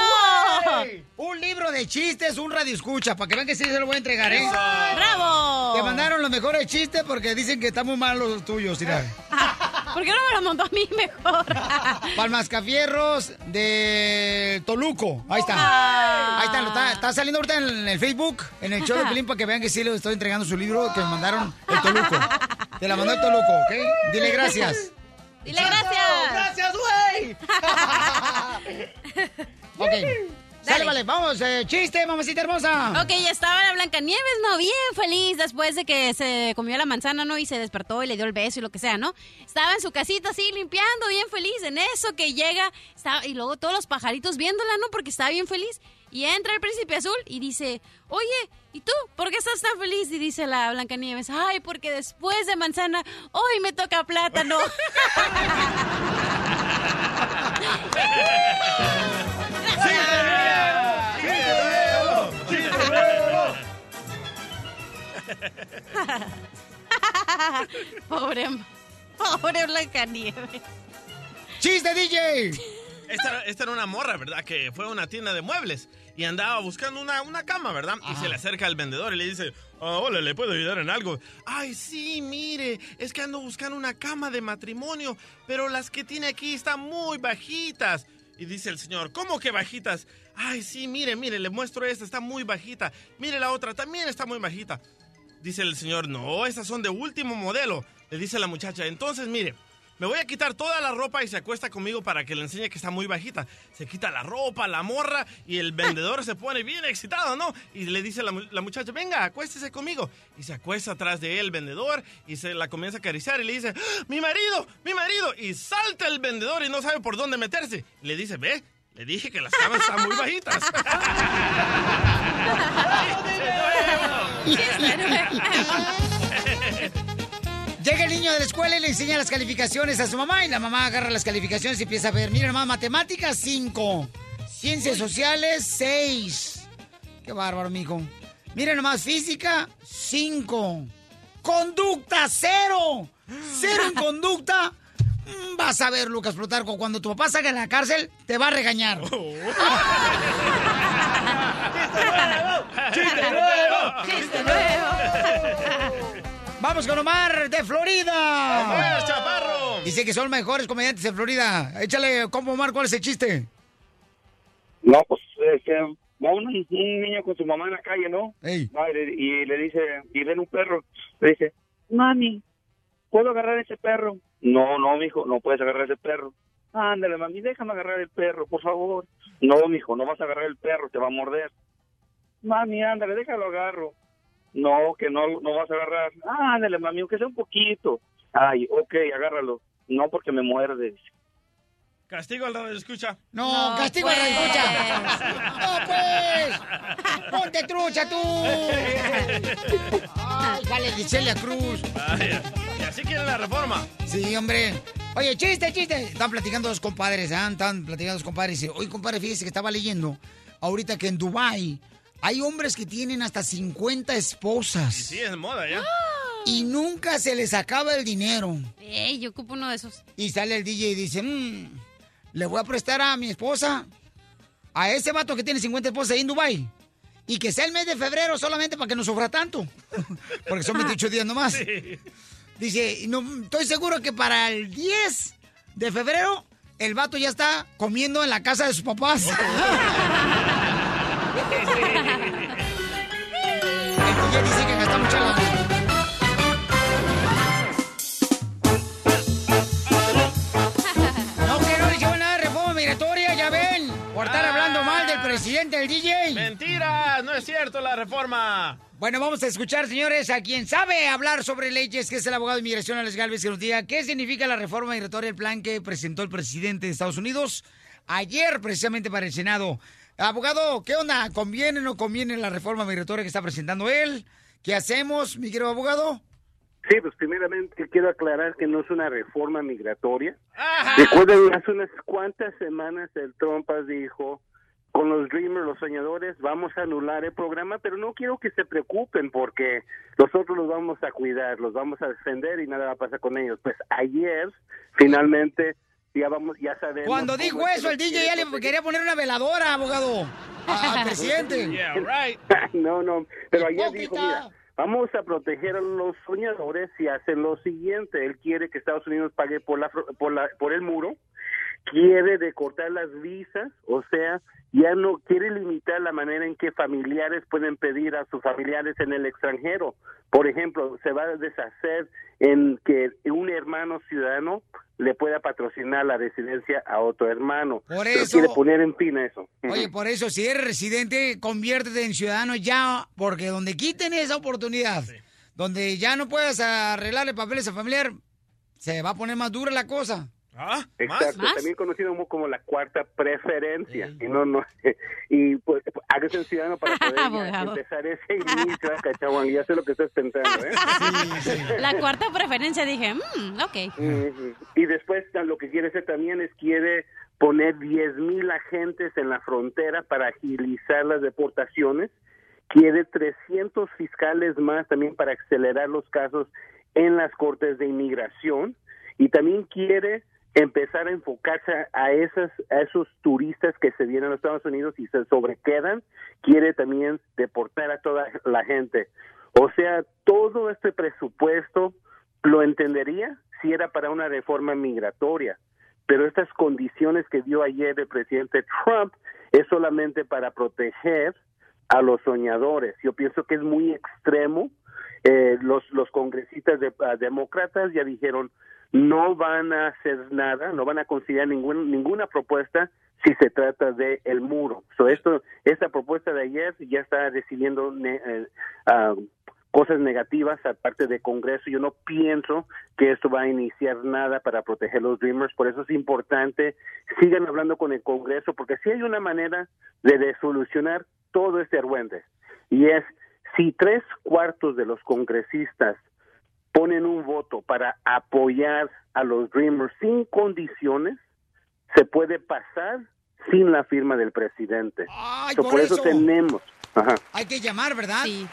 way! Un libro de chistes, un radio escucha, para que vean que sí se lo voy a entregar, ¿eh? ¡Bravo! Te mandaron los mejores chistes porque dicen que están muy malos los tuyos, mira. ¿Por qué no me lo mandó a mí mejor? Palmascafierros de Toluco. Ahí está. Ah. Ahí está, lo está. Está saliendo ahorita en el Facebook, en el show de Pelín, para que vean que sí le estoy entregando su libro que me mandaron el Toluco. Te la mandó el Toluco, ¿ok? Dile gracias. Dile gracias. ¡Gracias, güey! Ok. Sale, vale, vamos, eh, chiste, mamacita hermosa. Ok, ya estaba la Blancanieves, ¿no? Bien feliz después de que se comió la manzana, ¿no? Y se despertó y le dio el beso y lo que sea, ¿no? Estaba en su casita así limpiando, bien feliz. En eso que llega, estaba, y luego todos los pajaritos viéndola, ¿no? Porque estaba bien feliz. Y entra el príncipe azul y dice, oye, ¿y tú? ¿Por qué estás tan feliz? Y dice la Blancanieves, ay, porque después de manzana, hoy me toca plátano. pobre, pobre Blancanieves. ¡Chiste, DJ! Esta, esta era una morra, ¿verdad? Que fue a una tienda de muebles y andaba buscando una, una cama, ¿verdad? Y se le acerca al vendedor y le dice, "Ah, hola, ¿le puedo ayudar en algo? Ay, sí, mire, es que ando buscando una cama de matrimonio, pero las que tiene aquí están muy bajitas. Y dice el señor, ¿cómo que bajitas? Ay, sí, mire, mire, le muestro esta, está muy bajita. Mire la otra, también está muy bajita. Dice el señor, no, estas son de último modelo. Le dice la muchacha, entonces mire, me voy a quitar toda la ropa y se acuesta conmigo para que le enseñe que está muy bajita. Se quita la ropa, la morra y el vendedor se pone bien excitado, ¿no? Y le dice la, mu- la muchacha, venga, acuéstese conmigo. Y se acuesta atrás de él el vendedor y se la comienza a acariciar y le dice, ¡Ah, mi marido, mi marido. Y salta el vendedor y no sabe por dónde meterse. Y le dice, ve, le dije que las camas están muy bajitas. Llega el niño de la escuela y le enseña las calificaciones a su mamá y la mamá agarra las calificaciones y empieza a ver, mira nomás, matemáticas 5, ciencias sociales 6. Qué bárbaro, mijo. Mira nomás, física 5, conducta 0. Cero en conducta. Mm, Vas a ver, Lucas Plutarco, cuando tu papá salga en la cárcel, te va a regañar. ¡Chiste nuevo! ¡Chiste nuevo! Vamos con Omar de Florida. Omar, chaparro. Dice que son mejores comediantes de Florida. Échale, ¿cómo Omar? ¿Cuál es el chiste? No, pues este, va un, un niño con su mamá en la calle, ¿no? Va y, le, y le dice, y ven un perro, le dice, mami, ¿puedo agarrar ese perro? No, no, mijo, no puedes agarrar ese perro. Ándale, mami, déjame agarrar el perro, por favor. No, mijo, no vas a agarrar el perro, te va a morder. Mami, ándale, déjalo agarro. No, que no, no vas a agarrar. Ándale, mami, aunque sea un poquito. Ay, ok, agárralo. No, porque me muerde. Castigo al radio escucha. No, castigo pues. a la escucha. No, pues. Ponte trucha tú. Ay, dale, Gisela Cruz. Vaya, Y así quieren la reforma. Sí, hombre. Oye, chiste, chiste. Están platicando dos compadres, ¿ah? Están platicando dos compadres. Oye, compadre, fíjese que estaba leyendo ahorita que en Dubai hay hombres que tienen hasta 50 esposas. Sí, es moda ya. Y nunca se les acaba el dinero. Ey, yo ocupo uno de esos. Y sale el DJ y dice, "Mm, le voy a prestar a mi esposa, a ese vato que tiene 50 esposas ahí en Dubai Y que sea el mes de febrero solamente para que no sufra tanto. Porque son 28 días nomás. Dice, no, estoy seguro que para el 10 de febrero el vato ya está comiendo en la casa de sus papás. el ella dice que gasta mucha lana. No, que no les llevan nada de reforma migratoria, ya ven. Por estar ah. hablando mal del presidente, el DJ. Mentiras, no es cierto la reforma. Bueno, vamos a escuchar, señores, a quien sabe hablar sobre leyes, que es el abogado de inmigración Alex Galvez, que nos diga qué significa la reforma migratoria, el plan que presentó el presidente de Estados Unidos ayer, precisamente para el Senado. Abogado, ¿qué onda? ¿Conviene o no conviene la reforma migratoria que está presentando él? ¿Qué hacemos, mi querido abogado? Sí, pues primeramente quiero aclarar que no es una reforma migratoria. Recuerden, hace unas cuantas semanas el Trump dijo, con los Dreamers, los soñadores, vamos a anular el programa, pero no quiero que se preocupen porque nosotros los vamos a cuidar, los vamos a defender y nada va a pasar con ellos. Pues ayer, finalmente, ya vamos, ya sabemos. Cuando dijo eso, el DJ ya le quería poner una veladora, abogado, al presidente. no, no, pero ayer dijo, mira, vamos a proteger a los soñadores si hacen lo siguiente. Él quiere que Estados Unidos pague por, la, fro- por, la, por el muro, quiere decortar las visas, o sea, ya no quiere limitar la manera en que familiares pueden pedir a sus familiares en el extranjero. Por ejemplo, se va a deshacer en que un hermano ciudadano le pueda patrocinar la residencia a otro hermano. Por Pero eso- quiere poner en fin eso. Oye, por eso, si eres residente, conviértete en ciudadano ya, porque donde quiten esa oportunidad, donde ya no puedas arreglarle papeles a familiar, se va a poner más dura la cosa. Exacto, también conocido como, como la cuarta preferencia. Y no, no, y pues hágase un ciudadano para poder ya empezar ese inicio, ah, ya sé lo que estás pensando, ¿eh? La cuarta preferencia dije, mmm, ok. Y después lo que quiere hacer también es quiere poner 10 mil agentes en la frontera para agilizar las deportaciones. Quiere 300 fiscales más también para acelerar los casos en las cortes de inmigración. Y también quiere empezar a enfocarse a, esas, a esos turistas que se vienen a los Estados Unidos y se sobrequedan. Quiere también deportar a toda la gente. O sea, todo este presupuesto lo entendería si era para una reforma migratoria, pero estas condiciones que dio ayer el presidente Trump es solamente para proteger a los soñadores. Yo pienso que es muy extremo. Eh, los, los congresistas de, ah, demócratas ya dijeron no van a hacer nada, no van a considerar ningún, ninguna propuesta si se trata de el muro. So esto, esta propuesta de ayer ya está recibiendo eh, ah, cosas negativas aparte de Congreso. Yo no pienso que esto va a iniciar nada para proteger los Dreamers, por eso es importante sigan hablando con el Congreso, porque sí hay una manera de, de solucionar todo este argüente, y es si tres cuartos de los congresistas ponen un voto para apoyar a los Dreamers sin condiciones, se puede pasar sin la firma del presidente. So, por por eso eso. tenemos. Ajá. Hay que llamar, ¿verdad? Sí.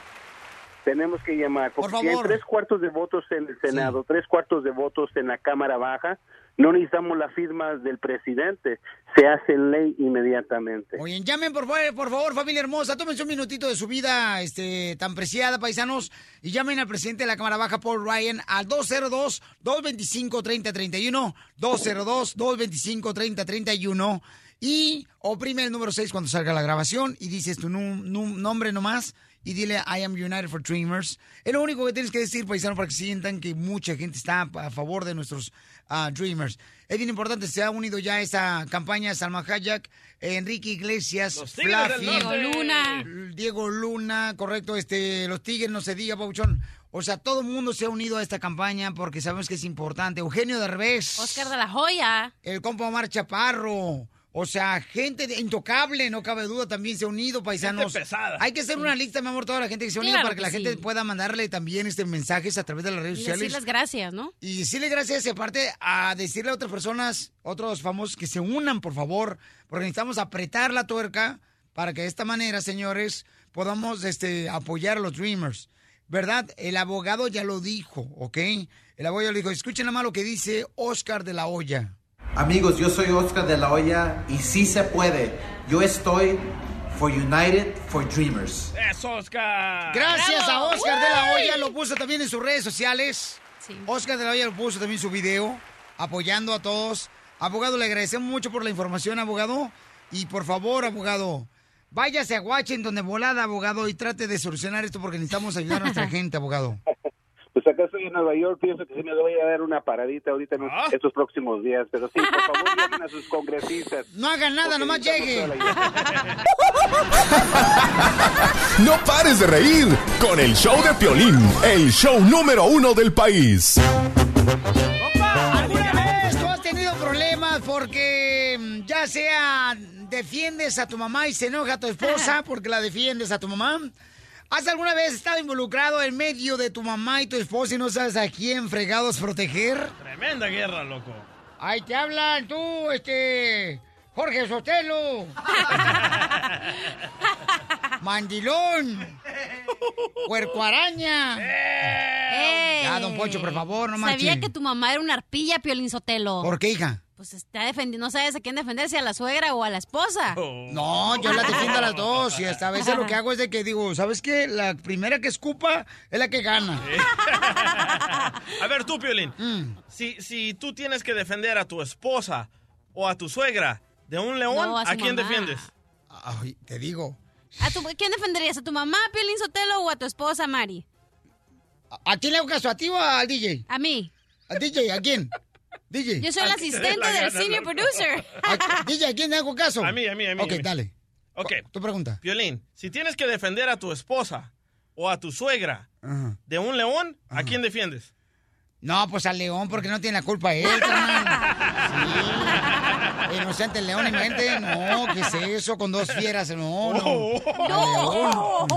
Tenemos que llamar, porque Por si hay favor. tres cuartos de votos en el Senado, tres cuartos de votos en la Cámara Baja, no necesitamos la firma del presidente, se hace ley inmediatamente. Oye, llamen por favor, por favor, familia hermosa, tómense un minutito de su vida este, tan preciada, paisanos, y llamen al presidente de la Cámara Baja, Paul Ryan, al 202-225-3031, 202-225-3031, y oprime el número 6 cuando salga la grabación y dices tu nombre nomás y dile I am United for Dreamers. Es lo único que tienes que decir, paisano, para que sientan que mucha gente está a favor de nuestros ah, Dreamers. Es bien importante, se ha unido ya a esta campaña Salma Hayek, Enrique Iglesias, Fluffy. Diego Luna. Diego Luna, correcto, este, los Tigres, no se diga, Pauchón. O sea, todo el mundo se ha unido a esta campaña porque sabemos que es importante. Eugenio de Revés. Oscar de la Joya. El compa Omar Chaparro. O sea, gente de- intocable, no cabe duda, también se ha unido, paisanos. Gente pesada. Hay que hacer una lista, mi amor, toda la gente que se ha unido Claro para que, que la gente pueda mandarle también este mensajes a través de las redes Y sociales. decirles gracias, ¿no? Y decirle gracias y aparte a decirle a otras personas, otros famosos que se unan, por favor, porque necesitamos apretar la tuerca para que de esta manera, señores, podamos este, apoyar a los Dreamers. ¿Verdad? El abogado ya lo dijo, ¿ok? El abogado ya lo dijo. Escuchen nada más lo que dice Oscar de la Hoya. Amigos, yo soy Oscar de la Hoya y sí se puede. Yo estoy for United for Dreamers. ¡Eso, Oscar! Gracias ¡Bravo! a Oscar de la. Hoya, lo puso también en sus redes sociales. Oscar de la Hoya lo puso también en su video, apoyando a todos. Abogado, le agradecemos mucho por la información, abogado. Y por favor, abogado, váyase a Washington de volada, abogado, y trate de solucionar esto porque necesitamos ayudar a nuestra gente, abogado. Pues acá estoy en Nueva York, pienso que sí me voy a dar una paradita ahorita en Ah. estos próximos días, pero sí, por favor, llamen a sus congresistas. No hagan nada, nomás llegue. No pares de reír con el show de Piolín, el show número uno del país. ¿Alguna vez tú has tenido problemas porque mm, ya sea defiendes a tu mamá y se enoja tu esposa porque la defiendes a tu mamá? ¿Has alguna vez estado involucrado en medio de tu mamá y tu esposa y no sabes a quién fregados proteger? Tremenda guerra, loco. Ahí te hablan tú, este... Jorge Sotelo. Mandilón. Puerco araña. Ya, don Poncho, por favor, no Sabía marche. que tu mamá era una arpilla, Piolín Sotelo. ¿Por qué, hija? Pues está defendiendo, no sabes a quién defender, si a la suegra o a la esposa. No, yo la defiendo a las dos y hasta a veces lo que hago es de que digo, ¿sabes qué? La primera que escupa es la que gana. A ver, tú, Piolín. Mm. Si, si tú tienes que defender a tu esposa o a tu suegra de un león, No, a quién mamá. defiendes? Ay, te digo. ¿A tu- ¿Quién defenderías? ¿A tu mamá, Piolín Sotelo, o a tu esposa, Mari? ¿A quién le hago caso? ¿A ti o al DJ? A mí. ¿A DJ? ¿A quién? DJ. Yo soy el asistente del senior producer. ¿A- DJ, ¿a quién le hago caso? A mí, a mí, a mí. Ok, a mí. dale. Ok. Tu pregunta. Piolín, si tienes que defender a tu esposa o a tu suegra de un león, ¿a quién defiendes? No, pues al león, porque no tiene la culpa él, carnal. Sí. Inocente el león, mente. No, ¿qué es eso? Con dos fieras. No, no. Al león.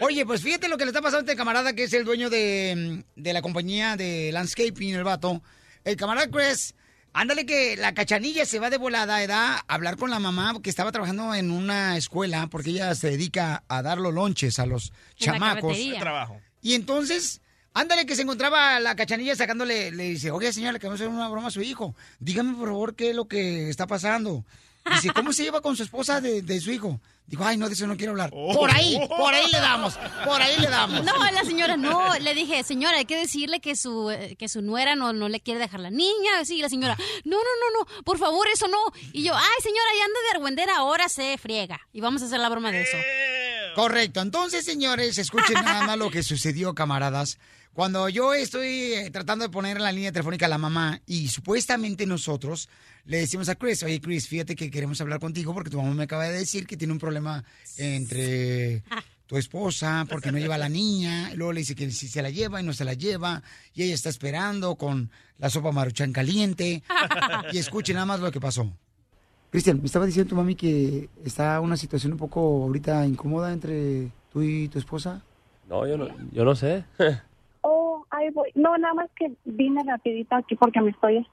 Oye, pues fíjate lo que le está pasando a este camarada que es el dueño de, de la compañía de landscaping, el vato. El camarada Chris, ándale que la cachanilla se va de volada, ¿edad? A hablar con la mamá que estaba trabajando en una escuela porque ella se dedica a dar los lonches a los En la chamacos. trabajo. Y entonces, ándale que se encontraba la cachanilla sacándole, le dice, oye señora, le queremos hacer una broma a su hijo. Dígame por favor qué es lo que está pasando. Dice, ¿cómo se lleva con su esposa de, de su hijo? Digo, ay, no, de eso no quiero hablar. Por ahí, por ahí le damos, por ahí le damos. No, la señora no. Le dije, señora, hay que decirle que su, eh, que su nuera no, no le quiere dejar la niña. Sí, la señora, no, no, no, no, por favor, eso no. Y yo, ay, señora, ya anda de argüendera, ahora se friega. Y vamos a hacer la broma de eso. Correcto. Entonces, señores, escuchen nada más lo que sucedió, camaradas. Cuando yo estoy eh, tratando de poner en la línea telefónica a la mamá y supuestamente nosotros le decimos a Chris, oye Chris, fíjate que queremos hablar contigo porque tu mamá me acaba de decir que tiene un problema entre tu esposa porque no lleva a la niña. Y luego le dice que si se la lleva y no se la lleva. Y ella está esperando con la sopa maruchan caliente. Y escuchen nada más lo que pasó. Cristian, me estaba diciendo tu mami que está una situación un poco ahorita incómoda entre tú y tu esposa. No, yo no, yo no sé. Ahí voy. No, nada más que vine rapidito aquí porque me estoy eh,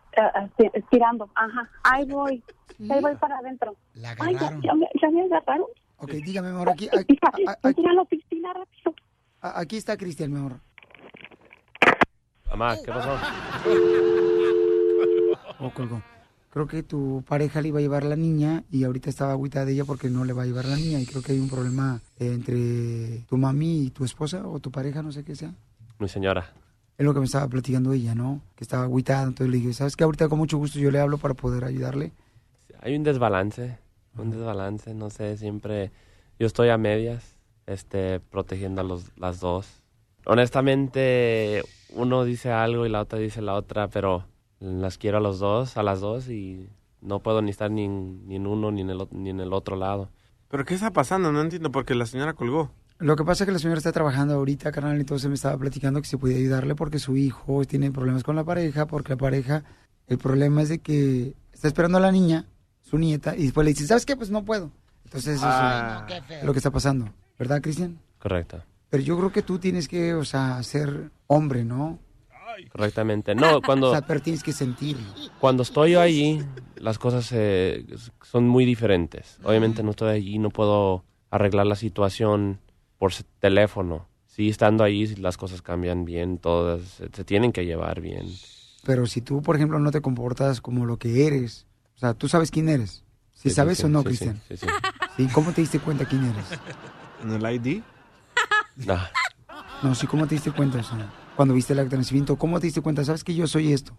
eh, estirando. Ajá, ahí voy. Ahí voy para adentro. La Ay, ya, agarraron. ya me, ya me agarraron. Ok, dígame, mi amor, aquí, aquí, a- la piscina rápido. aquí está Cristian, mi amor. Mamá, ¿qué pasó? Oh, colgó. Creo que tu pareja le iba a llevar la niña y ahorita estaba agüita de ella porque no le va a llevar la niña y creo que hay un problema eh, entre tu mami y tu esposa o tu pareja, no sé qué sea. Mi señora. Es lo que me estaba platicando ella, ¿no? Que estaba agüitada, entonces le dije, ¿sabes qué? Ahorita con mucho gusto yo le hablo para poder ayudarle. Hay un desbalance, un desbalance, no sé, siempre yo estoy a medias, este, protegiendo a los, las dos. Honestamente, uno dice algo y la otra dice la otra, pero las quiero a los dos, a las dos y no puedo ni estar ni en, ni en uno ni en, el, ni en el otro lado. ¿Pero qué está pasando? No entiendo porque la señora colgó. Lo que pasa es que la señora está trabajando ahorita, carnal, entonces me estaba platicando que se podía ayudarle porque su hijo tiene problemas con la pareja, porque la pareja, el problema es de que está esperando a la niña, su nieta, y después le dice, ¿sabes qué? Pues no puedo. Entonces eso Ah. es lo que está pasando, ¿verdad, Cristian? Correcto, Pero yo creo que tú tienes que, o sea, ser hombre, ¿no? correctamente. No, cuando... O sea, pero tienes que sentirlo. Cuando estoy yo allí, las cosas eh, son muy diferentes. Obviamente no estoy allí, no puedo arreglar la situación por teléfono. Sí, estando allí, las cosas cambian bien, todas se, se tienen que llevar bien. Pero si tú, por ejemplo, no te comportas como lo que eres, o sea, tú sabes quién eres. Si Sí, sabes sí, o no, sí, Cristian. sí, sí. Sí, ¿cómo te diste cuenta quién eres? ¿En el ID? No, No, sí, ¿cómo te diste cuenta? O sea, cuando viste el nacimiento, ¿cómo te diste cuenta? ¿Sabes que yo soy esto?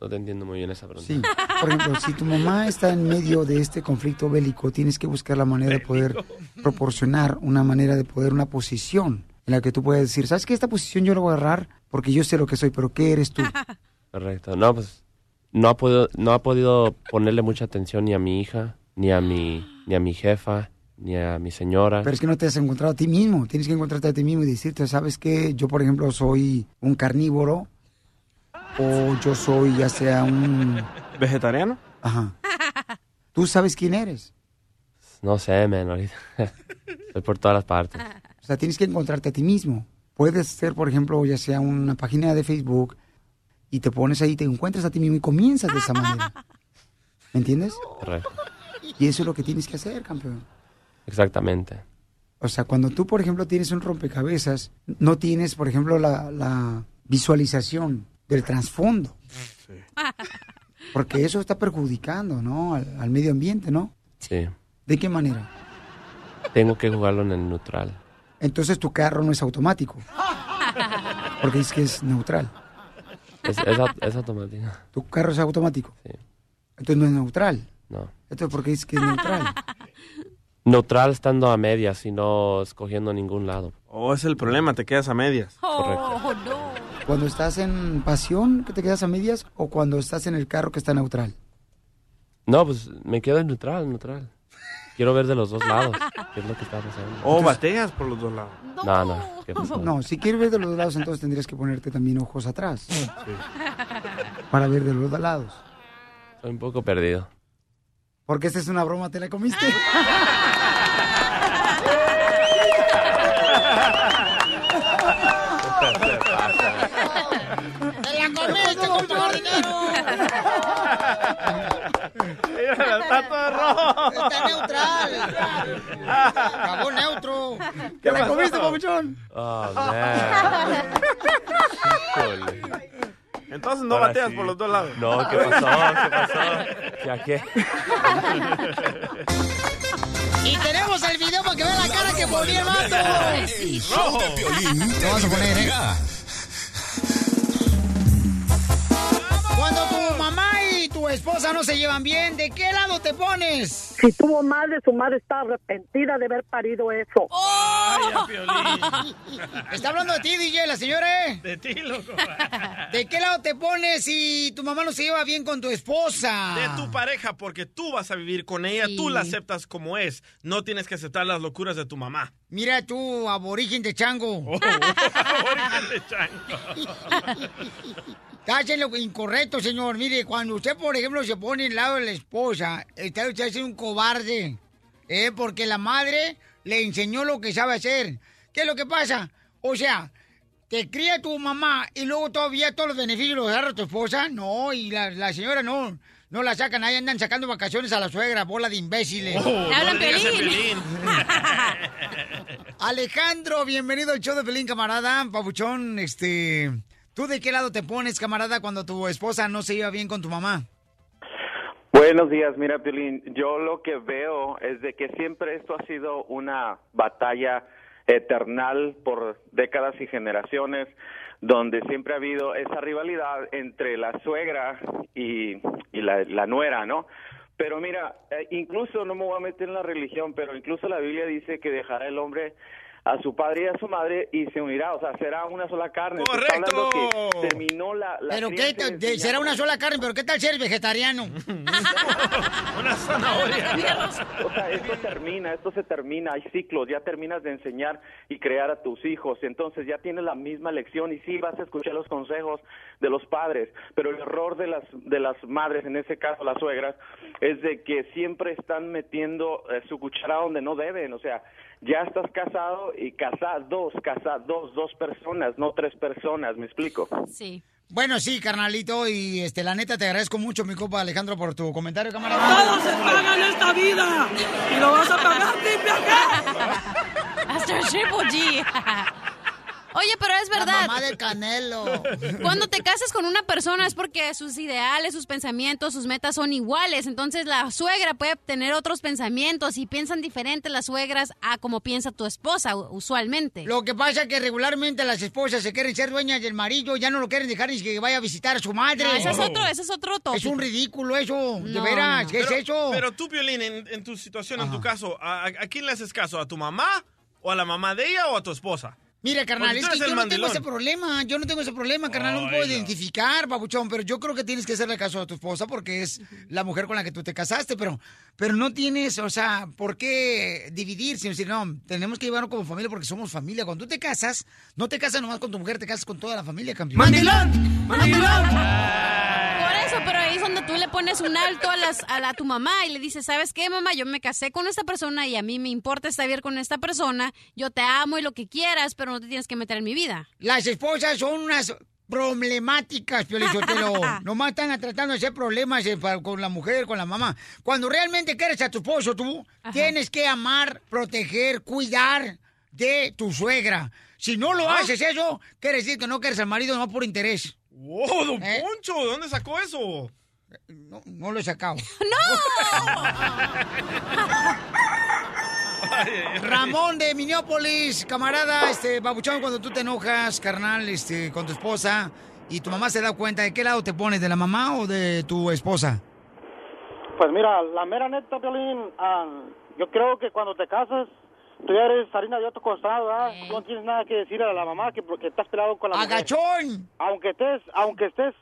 No te entiendo muy bien esa pregunta. Sí. Por ejemplo, si tu mamá está en medio de este conflicto bélico, tienes que buscar la manera de poder proporcionar una manera de poder, una posición en la que tú puedes decir, ¿sabes qué? Esta posición yo la voy a agarrar porque yo sé lo que soy, pero ¿qué eres tú? Correcto. No, pues no ha podido, no ha podido ponerle mucha atención ni a mi hija, ni a mi, ni a mi jefa, ni a mi señora. Pero es que no te has encontrado a ti mismo. Tienes que encontrarte a ti mismo y decirte, ¿sabes qué? Yo, por ejemplo, soy un carnívoro o yo soy ya sea un... ¿Vegetariano? Ajá. Tú sabes quién eres. No sé, men, ahorita. Estoy por todas las partes. O sea, tienes que encontrarte a ti mismo. Puedes ser, por ejemplo, ya sea una página de Facebook y te pones ahí, te encuentras a ti mismo y comienzas de esa manera. ¿Me entiendes? Correcto. Y eso es lo que tienes que hacer, campeón. Exactamente. O sea, cuando tú, por ejemplo, tienes un rompecabezas, no tienes, por ejemplo, la, la visualización del trasfondo. Porque eso está perjudicando, ¿no? Al, al medio ambiente, ¿no? Sí. ¿De qué manera? Tengo que jugarlo en el neutral. Entonces tu carro no es automático. Porque es que es neutral. Es, es, au- es automático. Tu carro es automático. Sí. Entonces no es neutral. No. Entonces, ¿por qué dices que es neutral? Neutral estando a medias y no escogiendo ningún lado. Oh, es el problema, te quedas a medias. Oh, no. Cuando estás en pasión, que te quedas a medias, o cuando estás en el carro que está neutral. No, pues me quedo en neutral, neutral. Quiero ver de los dos lados. ¿Qué es lo que está pasando? O bateas por los dos lados. No, no. ¿qué pasó? No, si quieres ver de los dos lados, entonces tendrías que ponerte también ojos atrás. Para ver de los dos lados. Estoy un poco perdido. Porque esta es una broma, ¿te la comiste? ¡Te la comiste con tu dinero! Rojo. Está neutral. Acabó neutro. ¿Te la comiste, papuchón? Oh, man. Híjole. Entonces no Ahora bateas sí. por los dos lados. No, ¿qué pasó? ¿Qué pasó? ¿Ya qué? Y tenemos el video para que vean la cara que ponía el vato. Show de Piolín te Lo vas a poner, ¿eh? Esposa no se llevan bien, ¿de qué lado te pones? Si tuvo madre, su madre está arrepentida de haber parido eso. Vaya, Piolín. Está hablando de ti, DJ, la señora, ¿eh? De ti, loco. ¿De qué lado te pones si tu mamá no se lleva bien con tu esposa? De tu pareja, porque tú vas a vivir con ella, tú la aceptas como es. No tienes que aceptar las locuras de tu mamá. Mira tú, aborigen de chango. Origen de chango. Está haciendo lo incorrecto, señor. Mire, cuando usted, por ejemplo, se pone al lado de la esposa, está usted haciendo un cobarde. ¿eh? Porque la madre le enseñó lo que sabe hacer. ¿Qué es lo que pasa? O sea, te cría tu mamá y luego todavía todos los beneficios los agarra tu esposa. No, y la, la señora no. No la sacan, ahí andan sacando vacaciones a la suegra, bola de imbéciles. Oh, hablan. Piolín. Alejandro, bienvenido al show de Pelín, camarada. Papuchón, este... ¿Tú de qué lado te pones, camarada, cuando tu esposa no se lleva bien con tu mamá? Buenos días, mira, Piolín, yo lo que veo es de que siempre esto ha sido una batalla eternal por décadas y generaciones, donde siempre ha habido esa rivalidad entre la suegra y, y la, la nuera, ¿no? Pero mira, eh, incluso, no me voy a meter en la religión, pero incluso la Biblia dice que dejará el hombre a su padre y a su madre y se unirá, o sea, será una sola carne. ¡Correcto! que terminó la... la ¿Pero qué? será una sola carne, pero ¿qué tal ser vegetariano? Una zanahoria. O sea, esto termina, esto se termina, hay ciclos, ya terminas de enseñar y crear a tus hijos, entonces ya tienes la misma lección y sí vas a escuchar los consejos de los padres, pero el error de las de las madres, en ese caso las suegras, es de que siempre están metiendo eh, su cuchara donde no deben, o sea, ya estás casado y casados, casados, dos personas, no tres personas, ¿me explico? Sí. Bueno, sí, carnalito, y este, la neta te agradezco mucho, mi copa Alejandro, por tu comentario, Todo camarada. se paga en esta vida. Y lo vas a pagar, Hasta el Triple G. Oye, pero es La verdad. mamá del Canelo. Cuando te casas con una persona es porque sus ideales, sus pensamientos, sus metas son iguales. Entonces la suegra puede tener otros pensamientos y piensan diferente las suegras a como piensa tu esposa usualmente. Lo que pasa es que regularmente las esposas se quieren ser dueñas del marido, ya no lo quieren dejar ni que vaya a visitar a su madre. No, ese es otro, ese es otro Es tópico. un ridículo eso, de No, veras, no. ¿qué es eso? Pero tú, Piolín, en, en tu situación, en tu caso, ¿a, a quién le haces caso? ¿A tu mamá? ¿O a la mamá de ella o a tu esposa? Mira, carnal, es que yo no tengo mandilón. ese problema. Yo no tengo ese problema, carnal. No me puedo no. identificar, babuchón. Pero yo creo que tienes que hacerle caso a tu esposa porque es la mujer con la que tú te casaste. Pero, pero no tienes, o sea, ¿por qué dividirse? Decir, no, tenemos que llevarnos como familia porque somos familia. Cuando tú te casas, no te casas nomás con tu mujer, te casas con toda la familia, campeón. ¡Mandilón! ¡Mandilón! Por eso, pero ahí es donde tú le pones un alto a, las, a, la- a tu mamá y le dices, ¿sabes qué, mamá? Yo me casé con esta persona y a mí me importa estar bien con esta persona. Yo te amo y lo que quieras, pero no te tienes que meter en mi vida. Las esposas son unas problemáticas, Piolichotelo. Nomás están tratando de hacer problemas eh, con la mujer, con la mamá. Cuando realmente quieres a tu esposo, tú tienes que amar, proteger, cuidar de tu suegra. Si no lo Ah. haces eso, quiere decir que no quieres al marido no por interés. ¡Wow, don ¿Eh? Poncho! ¿De dónde sacó eso? No, no lo he sacado. Ramón de Minneapolis, camarada, este, babuchón, cuando tú te enojas, carnal, este, con tu esposa y tu mamá se da cuenta, ¿de qué lado te pones, de la mamá o de tu esposa? Pues mira, la mera neta, Violín, ah, yo creo que cuando te casas, tú ya eres harina de otro costado, ¿verdad? Tú no tienes nada que decir a la mamá que porque estás peleado con la mujer. ¡Agachón! Aunque estés, aunque estés,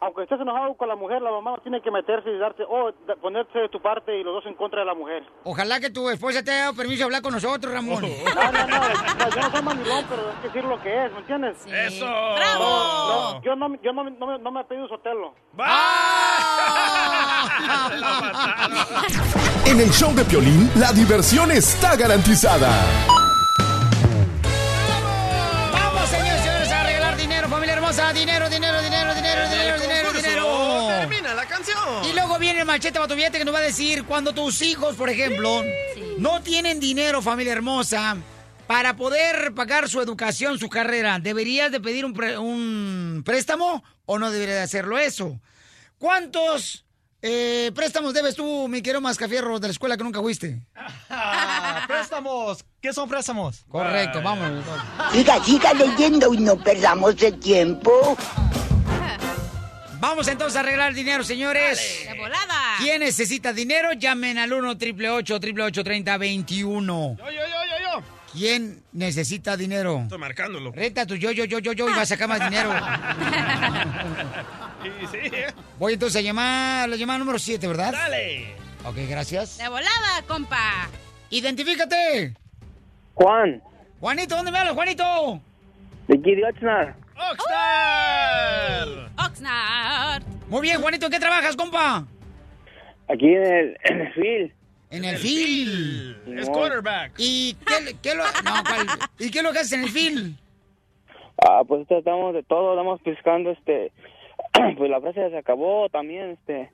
aunque estés enojado con la mujer, la mamá tiene que meterse y darte, o da- ponerse de tu parte y los dos en contra de la mujer. Ojalá que tu esposa te haya dado permiso de hablar con nosotros, Ramón. No, no, no, no, yo no soy mandilón, pero hay que decir lo que es, ¿me entiendes? ¡Eso! No, yo no, yo no, no, me- no me he pedido sotelo. En el show de Piolín, la diversión está garantizada. Dinero, familia hermosa. Dinero, dinero, dinero, dinero, dinero, dinero, dinero. Termina la canción. Y luego viene el machete batuviate que nos va a decir cuando tus hijos, por ejemplo, no tienen dinero, familia hermosa, para poder pagar su educación, su carrera, ¿deberías de pedir un préstamo o no deberías de hacerlo eso? ¿Cuántos eh, préstamos debes tú, mi querido Mascafierro, de la escuela que nunca fuiste? Ah, préstamos. ¿Qué son préstamos? Correcto, vamos. Siga, siga leyendo y no perdamos el tiempo. Vamos entonces a arreglar el dinero, señores. ¡De volada! ¿Quién necesita dinero? Llamen al 1 888 3021 Yo, yo, yo, yo, yo. ¿Quién necesita dinero? Estoy marcándolo. Reta tu yo, yo, yo, yo, yo y vas a sacar más dinero. Y sí, ¿eh? Voy entonces a llamar, la llamada número 7, ¿verdad? Dale. Ok, gracias. ¡De volada, compa! Identifícate. Juan, Juanito, ¿dónde me hablas, Juanito? de aquí de Oxnard. ¡Oxnard! Oxnard. Muy bien, Juanito, ¿en qué trabajas, compa? Aquí en el, en el field. En el field. Es quarterback. ¿Y qué, qué lo, no, ¿cuál? ¿Y qué lo que haces en el field? Ah, pues estamos de todo, estamos pescando, este, pues la fresa ya se acabó también, este,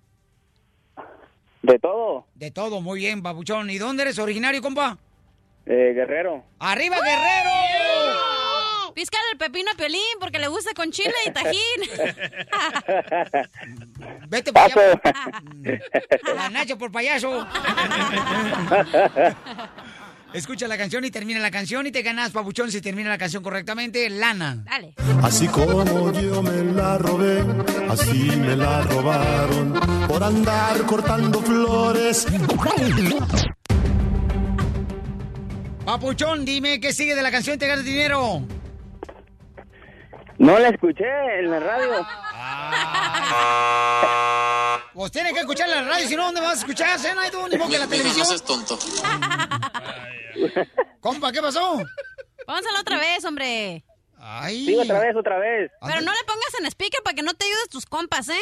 de todo, De todo, muy bien, babuchón. ¿Y dónde eres originario, compa? eh, Guerrero. ¡Arriba, guerrero! Píscale el pepino a Piolín porque le gusta con chile y tajín. Vete para allá. La Nacho por payaso. Escucha la canción y termina la canción y te ganas, papuchón, si termina la canción correctamente, lana. Dale. Así como yo me la robé, así me la robaron por andar cortando flores. Papuchón, dime qué sigue de la canción y te ganas dinero. No la escuché en la radio. Pues tienes que escuchar la radio, si no, ¿dónde vas a escuchar? ¿Eh? No hay tú, ni modo que la televisión. tonto. Compa, ¿qué pasó? Pónselo otra vez, hombre. Ay. Sí, otra vez, otra vez. Pero no le pongas en speaker para que no te ayudes tus compas, ¿eh?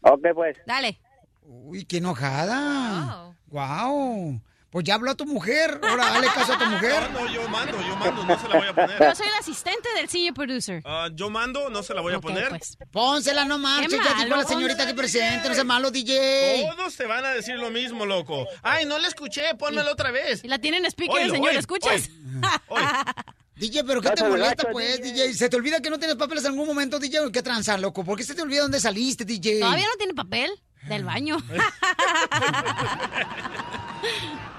Ok, pues. Dale. Uy, qué enojada. Wow. Pues ya habló a tu mujer. Ahora dale caso a tu mujer. No, no, yo mando, yo mando, no se la voy a poner. Yo soy el asistente del senior producer. Ah, yo mando, no se la voy a poner. pues. Pónsela, no marches. Ya dijo la señorita que presente. No sea malo, DJ. Todos te van a decir lo mismo, loco. Ay, no la escuché, pónmela otra vez. Y la tiene en speaker, Oilo, señor, oy, ¿escuchas? DJ, ¿pero qué te molesta, pues, DJ. DJ? ¿Se te olvida que no tienes papeles en algún momento, DJ? ¿Qué tranza, loco? ¿Por qué se te olvida dónde saliste, DJ? Todavía no tiene papel del baño.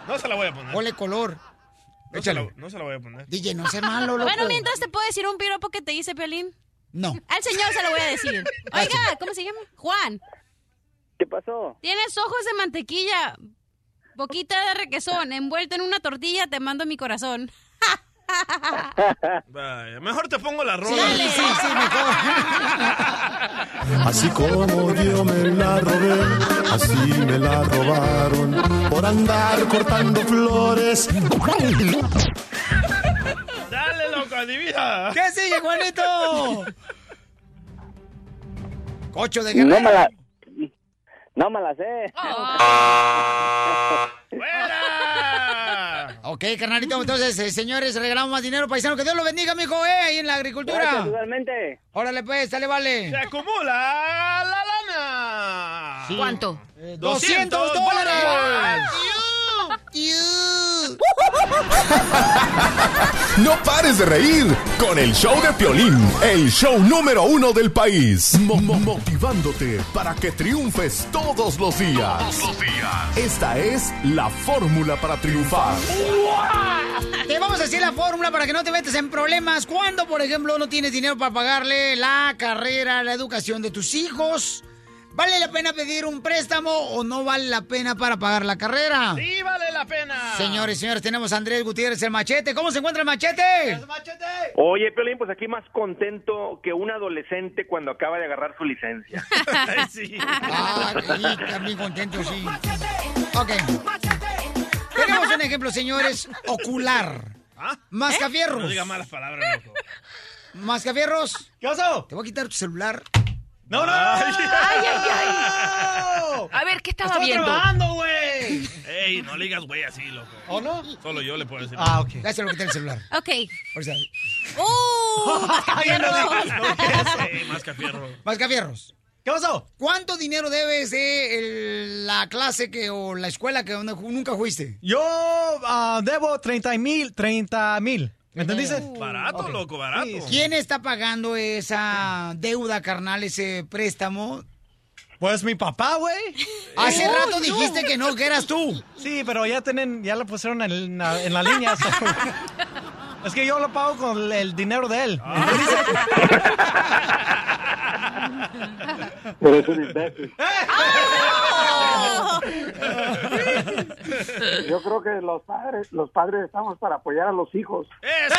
No se la voy a poner. Ponle color. No se, la, no se la voy a poner. DJ, no seas malo, loco. bueno, mientras te puedo decir un piropo que te hice, Piolín. No. Al señor se lo voy a decir. Oiga, ¿cómo se llama? Juan. ¿Qué pasó? Tienes ojos de mantequilla, boquita de requesón, envuelto en una tortilla, te mando mi corazón. Vaya, mejor te pongo la rola. Sí, sí, sí, mejor. Así como yo me la robé, así me la robaron por andar cortando flores. Dale, loco, adivina. ¿Qué sigue, Juanito? Cocho de No guerrero. me la, no me la sé. Ok, carnalito, entonces, eh, señores, regalamos más dinero paisano. Que Dios lo bendiga, mijo, eh, ahí en la agricultura. Gracias, igualmente. Órale, pues, sale, vale. Se acumula la lana. ¿Cuánto? 200 dólares. No pares de reír con el show de Piolín, el show número uno del país. Mo- mo- motivándote para que triunfes todos los días. Esta es la fórmula para triunfar. Te vamos a decir la fórmula para que no te metas en problemas. Cuando, por ejemplo, no tienes dinero para pagarle la carrera, la educación de tus hijos, ¿vale la pena pedir un préstamo o no vale la pena para pagar la carrera? Sí, vale la pena. Señores y señores, tenemos a Andrés Gutiérrez, el machete. ¿Cómo se encuentra el machete? Oye, Piolín, pues aquí más contento que un adolescente cuando acaba de agarrar su licencia. sí. Ah, sí, también contento, sí. Ok. Tenemos un ejemplo, señores, ocular. Mascafierros. No diga malas palabras, loco. Mascafierros. ¿Qué pasó? Te voy a quitar tu celular. No, no. Ay, ay, ay. A ver, ¿qué estaba Estoy viendo? trabajando, güey. Ey, no le digas güey así, loco. ¿O no? Solo yo le puedo decir. Ah, ok. Ya se lo quité el celular. Ok. O sea, ¡Uh! No Mascafierros. no, Ey, más cafierro. Mascafierros. ¿Qué pasó? ¿Cuánto dinero debes de el- la clase que o la escuela que donde nunca fuiste? Yo ah, debo 30 mil, 30 mil. ¿Me entendiste? Barato, loco, barato. ¿Quién está pagando esa deuda, carnal, ese préstamo? Pues mi papá, güey. Hace Oh, rato no. dijiste que no, que eras tú. Sí, pero ya tienen, ya lo pusieron en, la- en la línea. so- es que yo lo pago con el dinero de él. Pero es un imbécil. Yo creo que los padres, los padres estamos para apoyar a los hijos. ¡Eso!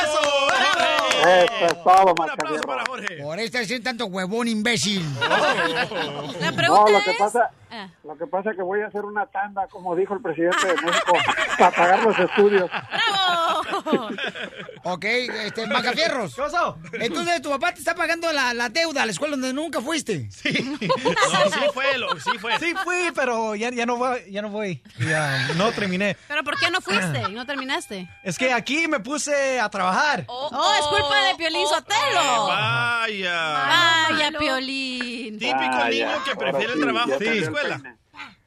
Eso es todo, Mascafierro. Por eso es tanto huevón imbécil. La No, lo que es... pasa, Ah. lo que pasa es que voy a hacer una tanda, como dijo el presidente de México, para pagar los estudios. Ok, este, Macafierros. ¿Qué pasó? Entonces tu papá te está pagando la, la deuda a la escuela donde nunca fuiste. Sí. No, sí fue, lo, sí fue. Sí fui, pero ya, ya no voy, ya no voy. Ya no terminé. ¿Pero por qué no fuiste y no terminaste? Es que aquí me puse a trabajar. Oh, es culpa de Piolín Sotelo. Vaya. Vaya, Piolín. Típico niño ya, que prefiere el trabajo ya que la escuela.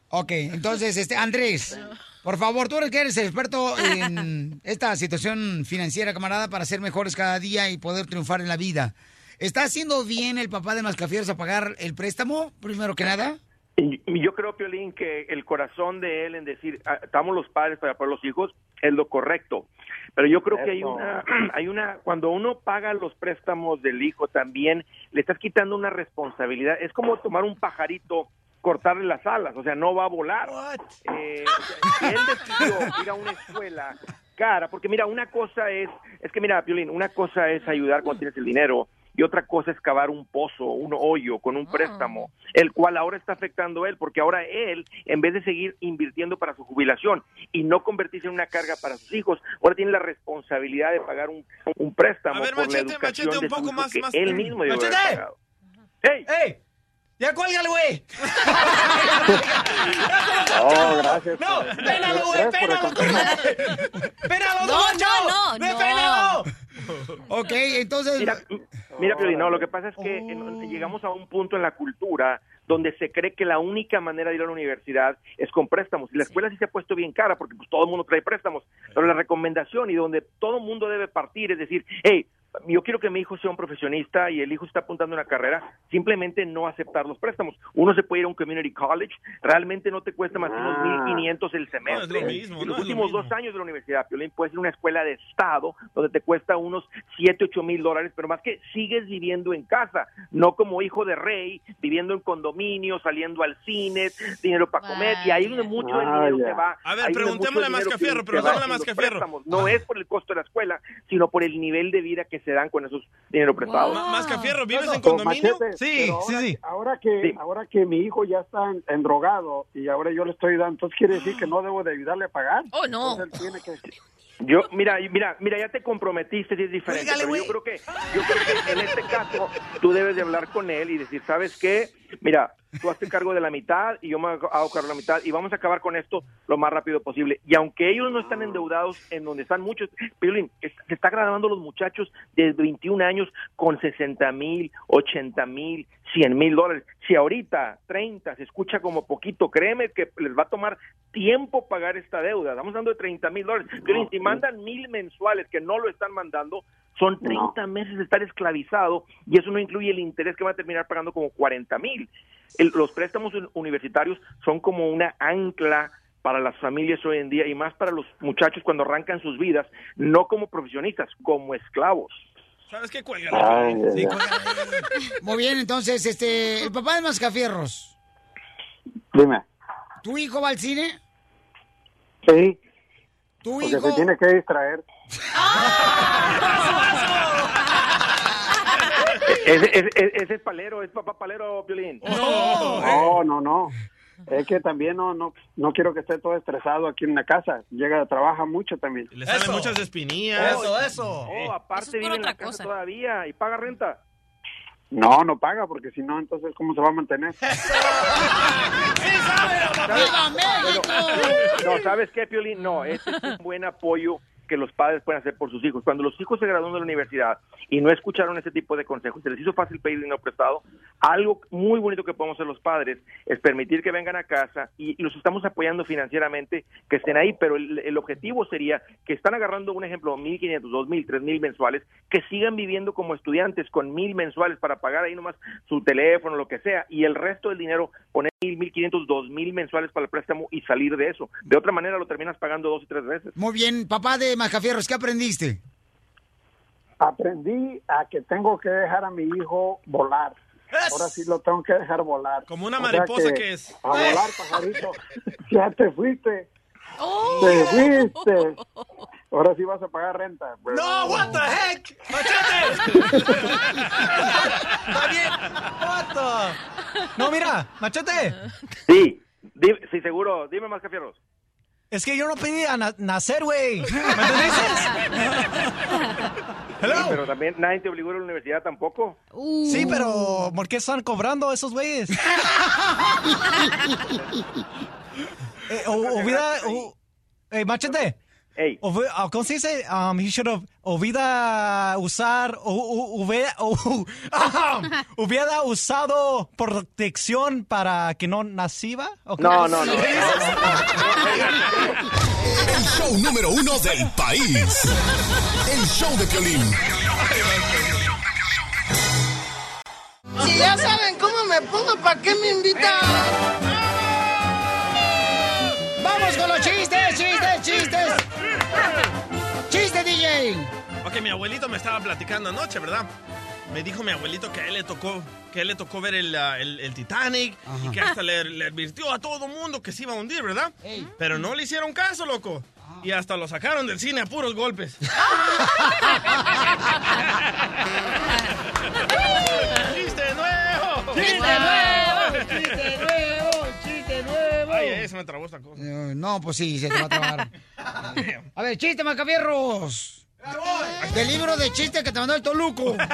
Ok, entonces, este, Andrés, por favor, tú eres que eres el experto en esta situación financiera, camarada, para ser mejores cada día y poder triunfar en la vida. ¿Está haciendo bien el papá de Mascafieros a pagar el préstamo, primero que nada? Y yo creo, Piolín, que el corazón de él en decir, "Ah, estamos los padres para apoyar a los hijos, es lo correcto. Pero yo creo que hay una, hay una, cuando uno paga los préstamos del hijo también, le estás quitando una responsabilidad. Es como tomar un pajarito, cortarle las alas, o sea, no va a volar. Eh, él decidió ir a una escuela cara, porque mira, una cosa es, es que mira, Piolín, una cosa es ayudar cuando tienes el dinero y otra cosa es cavar un pozo, un hoyo con un préstamo, el cual ahora está afectando a él, porque ahora él, en vez de seguir invirtiendo para su jubilación y no convertirse en una carga para sus hijos, ahora tiene la responsabilidad de pagar un, un préstamo A ver, por machete, la educación machete, un de su poco hijo más- que más- él mismo haber ¡Machete! pagado. ¡Ey! ¡Ey! ¡Ya cuélgale, güey! Oh, gracias. ¡No! ¡Pénalo, güey! ¡Pénalo! ¡Pénalo, No, no, no, ¡Ve, no. Ok, entonces... Mira, mira, Piolín, no, lo que pasa es que en- llegamos a un punto en la cultura donde se cree que la única manera de ir a la universidad es con préstamos. Y la escuela sí se ha puesto bien cara porque pues todo el mundo trae préstamos. Pero la recomendación y donde todo el mundo debe partir es decir, hey, yo quiero que mi hijo sea un profesionista y el hijo está apuntando a una carrera, simplemente no aceptar los préstamos. Uno se puede ir a un community college, realmente no te cuesta más que unos Ah. 1.500 el semestre. No, es lo mismo, en no los es lo últimos mismo. dos años de la universidad, Piolín, puede ser una escuela de estado donde te cuesta unos 7, 8 mil dólares, pero más que sigues viviendo en casa, no como hijo de rey, viviendo en condominio, saliendo al cine, dinero para comer, y ahí donde mucho del Ah, dinero se va. A ver, preguntémosle a Mascafierro, preguntémosle a Mascafierro. No es por el costo de la escuela, sino por el nivel de vida que se dan con esos dinero prestados. Ma- Mascafierro, ¿vives No, en no, condominio? Machete, Sí, sí, ahora, sí. Ahora que, ahora que mi hijo ya está en, en drogado y ahora yo le estoy dando, entonces quiere decir que no debo de ayudarle a pagar. Oh, no. Entonces él tiene que... Yo, mira, mira, mira, ya te comprometiste, sí es diferente, pero yo creo que, yo creo que en este caso tú debes de hablar con él y decir, ¿sabes qué? Mira, tú hazte cargo de la mitad y yo me hago cargo de la mitad y vamos a acabar con esto lo más rápido posible. Y aunque ellos no están endeudados en donde están muchos, Piolín, se está graduando los muchachos de 21 años con 60 mil, 80 mil, 100 mil dólares. Si ahorita 30 se escucha como poquito, créeme que les va a tomar tiempo pagar esta deuda. Estamos hablando de 30 mil dólares. Piolín, si mandan mil mensuales que no lo están mandando, son 30 meses de estar esclavizado y eso no incluye el interés que va a terminar pagando como 40 mil. Los préstamos un- universitarios son como una ancla para las familias hoy en día y más para los muchachos cuando arrancan sus vidas, no como profesionistas, como esclavos. ¿Sabes qué? Cuelga. Ay, Sí. Muy bien, entonces, este, el papá de Mascafierros, Dime. ¿tu hijo va al cine? Sí. ¿Tu Porque hijo? se tiene que distraer. Ese, ese- ese- ese es palero, es papá palero, Piolín. No, no, no. Es que también no, no, no quiero que esté todo estresado aquí en la casa. Llega, trabaja mucho también. Le salen muchas espinillas. Oh, aparte vive en la casa todavía y paga renta. No, no paga porque si no, entonces ¿cómo se va a mantener? ¡Viva México! No, ¿sabes qué, Piolín? No, ese es un buen apoyo que los padres pueden hacer por sus hijos. Cuando los hijos se gradúan de la universidad y no escucharon ese tipo de consejos, se les hizo fácil pedir dinero prestado, algo muy bonito que podemos hacer los padres es permitir que vengan a casa y, los estamos apoyando financieramente, que estén ahí, pero el, el objetivo sería que están agarrando, un ejemplo, 1.500, 2.000, 3.000 mensuales, que sigan viviendo como estudiantes con 1.000 mensuales para pagar ahí nomás su teléfono, lo que sea, y el resto del dinero poner 1.000, 1.500, 2.000 mensuales para el préstamo y salir de eso. De otra manera lo terminas pagando dos y tres veces. Muy bien, papá de Mascafierros, ¿qué aprendiste? Aprendí a que tengo que dejar a mi hijo volar. Ahora sí lo tengo que dejar volar. Como una O sea mariposa que es. A volar, pajarito. ya te fuiste. Oh. Te fuiste. Ahora sí vas a pagar renta. bro. No, what the heck? Está bien. What the- No, mira, machete. Sí, di- sí, seguro. Dime más, Cafierros. Es que yo no pedí a na- nacer, güey. ¿Me? Sí, pero también nadie te obligó a la universidad tampoco. Sí, pero ¿por qué están cobrando esos güeyes? Eh, o- hubiera, o- eh, machete. Hubi- ah, ¿Cómo se dice? Um, he should have, hubiera usar, o- o- hubiera, o- hubiera usado protección para que no naciba. ¿O? No, no, no. El show número uno del país. El show de Piolín. Si ya saben cómo me pongo, ¿para qué me invitan? ¡Vamos con los chistes, chistes, chistes! Ok, mi abuelito me estaba platicando anoche, ¿verdad? Me dijo mi abuelito que a él le tocó, que a él le tocó ver el, ah, el- el Titanic y que hasta le, le advirtió a todo mundo que se iba a hundir, ¿verdad? Pero no le hicieron caso, loco. Y hasta lo sacaron del cine a puros golpes. ¡Chiste nuevo! ¡Chiste nuevo! ¡Chiste nuevo! ¡Chiste nuevo! Ay, ay, se me trabó esta cosa. Eh, no, pues sí, se te va a trabar. A ver, chiste, Macafierros. Del libro de chistes que te mandó el Toluco.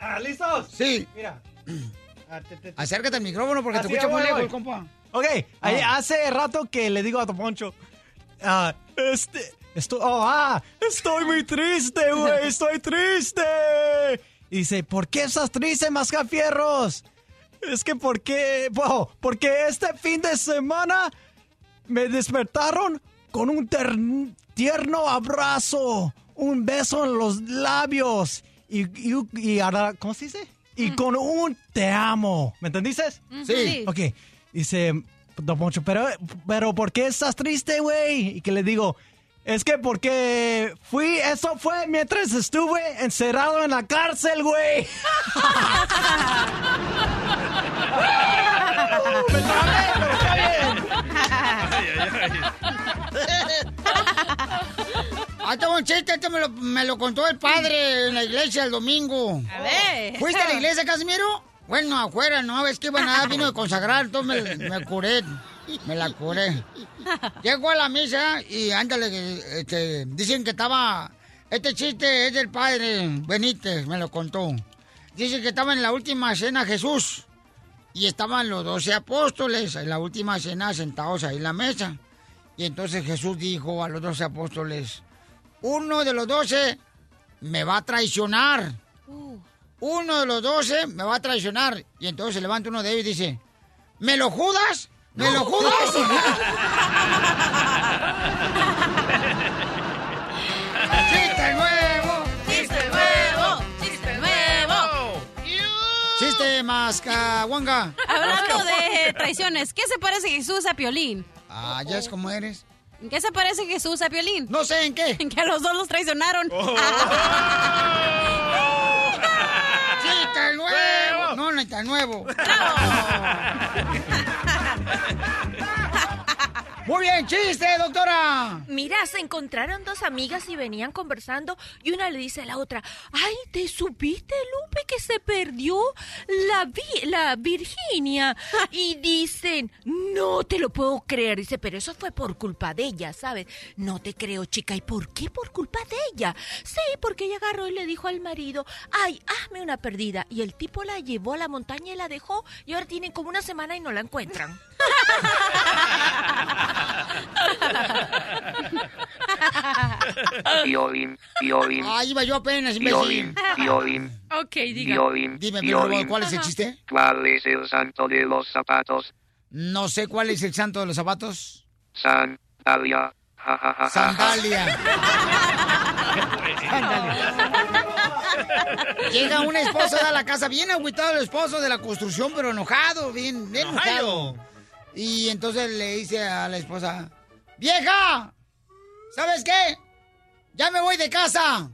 Ah, ¿Listos? Sí. Mira. Acércate al micrófono porque te Así, escucha muy lejos, compa. Ok, ahí Ah. hace rato que le digo a Don Poncho, ah, este, estoy, oh, ah, estoy muy triste, güey, estoy triste. Y dice, ¿por qué estás triste, Mascafierros? Es que porque, wow, porque este fin de semana me despertaron con un ter- tierno abrazo. un beso en los labios. Y, y, y ahora, ¿cómo se dice? Y con un te amo. ¿Me entendiste? Sí. Ok. Dice, Don Poncho, pero, pero ¿por qué estás triste, güey? Y que le digo, es que porque fui, eso fue mientras estuve encerrado en la cárcel, güey. Ah, tengo un chiste, este me lo, me lo contó el padre en la iglesia el domingo. A ver. ¿Fuiste a la iglesia, Casimiro? Bueno, afuera, no, es que iban a dar vino de consagrar, entonces me, me curé, me la curé. Llego a la misa y ándale, este, dicen que estaba, este chiste es del padre Benítez, me lo contó. Dice que estaba en la última cena Jesús y estaban los doce apóstoles en la última cena sentados ahí en la mesa. Y entonces Jesús dijo a los doce apóstoles, uno de los doce me va a traicionar. Uno de los doce me va a traicionar. Y entonces se levanta uno de ellos y dice, ¿me lo judas? ¿Me lo judas? ¡Chiste nuevo! ¡Chiste nuevo! ¡Chiste nuevo! ¡Chiste mascahuanga! Hablando de traiciones, ¿qué se parece Jesús a Piolín? Ah, ya es como eres. ¿En qué se parece Jesús a Piolín? No sé, ¿en qué? En que a los dos los traicionaron. ¡Chiste nuevo! No, no está nuevo. Muy bien, chiste, doctora. Mira, se encontraron dos amigas y venían conversando y una le dice a la otra, ay, ¿te supiste, Lupe, que se perdió la, vi- la Virginia? Y dicen, no te lo puedo creer. Dice, pero eso fue por culpa de ella, ¿sabes? No te creo, chica. ¿Y por qué por culpa de ella? Sí, porque ella agarró y le dijo al marido, ay, hazme una perdida. Y el tipo la llevó a la montaña y la dejó y ahora tienen como una semana y no la encuentran. Violín, violín. Ah, iba yo apenas, imbécil. Violín, violín. Ok, Violín, Dime, violín. ¿cuál es el chiste? ¿Cuál es el santo de los zapatos? No sé cuál es el santo de los zapatos. Sandalia. Ja. Sandalia. Llega un esposo a la casa bien agüitado el esposo de la construcción, pero enojado, bien, bien enojado. Y entonces le dice a la esposa, ¡Vieja! ¿Sabes qué? Ya me voy de casa.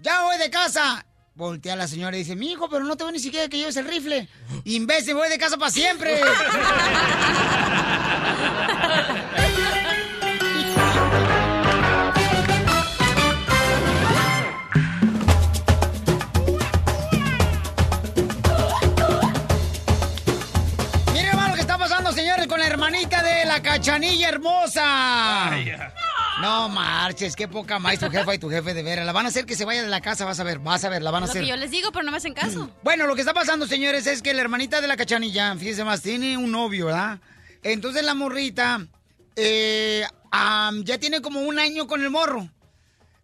Ya voy de casa. Voltea la señora y dice, mi hijo, pero no te voy ni siquiera que lleves el rifle. Imbécil, voy de casa para siempre. la cachanilla hermosa. No marches, qué poca más tu jefa y tu jefe de veras. La van a hacer que se vaya de la casa, vas a ver, vas a ver, la van a Lo hacer. que yo les digo, pero no me hacen caso. Bueno, lo que está pasando, señores, es que la hermanita de la cachanilla, fíjense más, tiene un novio, ¿verdad? Entonces la morrita eh, ya tiene como un año con el morro.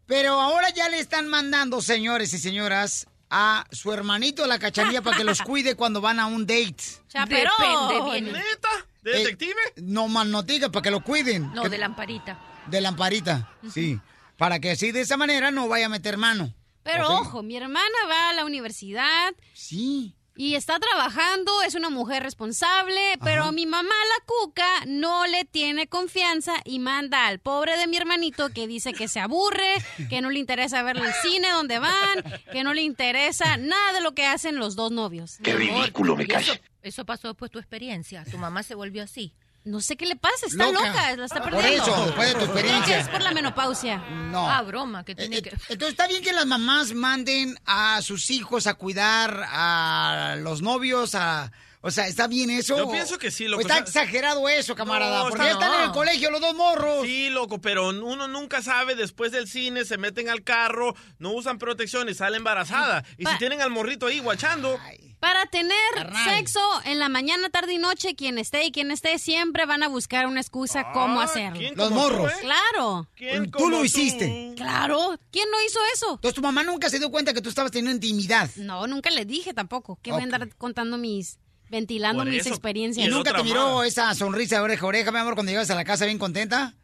Pero ahora ya le están mandando, señores y señoras, a su hermanito la cachanilla para que los cuide cuando van a un date. Depende bien. ¿Neta? ¿De Eh, detective? no más notica, para que lo cuiden. No, Que- de lamparita. de lamparita, sí. Para que así de esa manera no vaya a meter mano. Pero ojo, mi hermana va a la universidad. Sí. Y está trabajando, es una mujer responsable, pero mi mamá, la cuca, no le tiene confianza y manda al pobre de mi hermanito que dice que se aburre, que no le interesa ver el cine donde van, que no le interesa nada de lo que hacen los dos novios. Qué ridículo me Y eso, pasó después de tu experiencia. Tu mamá se volvió así. No sé qué le pasa, está Loca. loca, la está Por perdiendo. eso, después de tu experiencia. Es por la menopausia. No. Ah, broma, que tiene Eh, que... eh, Entonces está bien que las mamás manden a sus hijos a cuidar a los novios, a... O sea, ¿está bien eso? Yo pienso que sí, ¿O loco. está O sea, exagerado eso, camarada. No, porque está- ya están en el colegio los dos morros. Sí, loco, pero uno nunca sabe, después del cine se meten al carro, no usan protección y sale embarazada. Y si tienen al morrito ahí guachando, Para tener Carnal. sexo en la mañana, tarde y noche, quien esté y quien esté, siempre van a buscar una excusa cómo hacerlo. ¿quién Los como tú, morros. eh? Claro. Tú lo hiciste. Claro. ¿Quién no hizo eso? Entonces tu mamá nunca se dio cuenta que tú estabas teniendo intimidad. No, nunca le dije tampoco. Que voy a andar contando mis... ventilando Por mis eso. experiencias. ¿Y nunca te miró esa sonrisa de oreja a oreja, mi amor, cuando llegas a la casa bien contenta?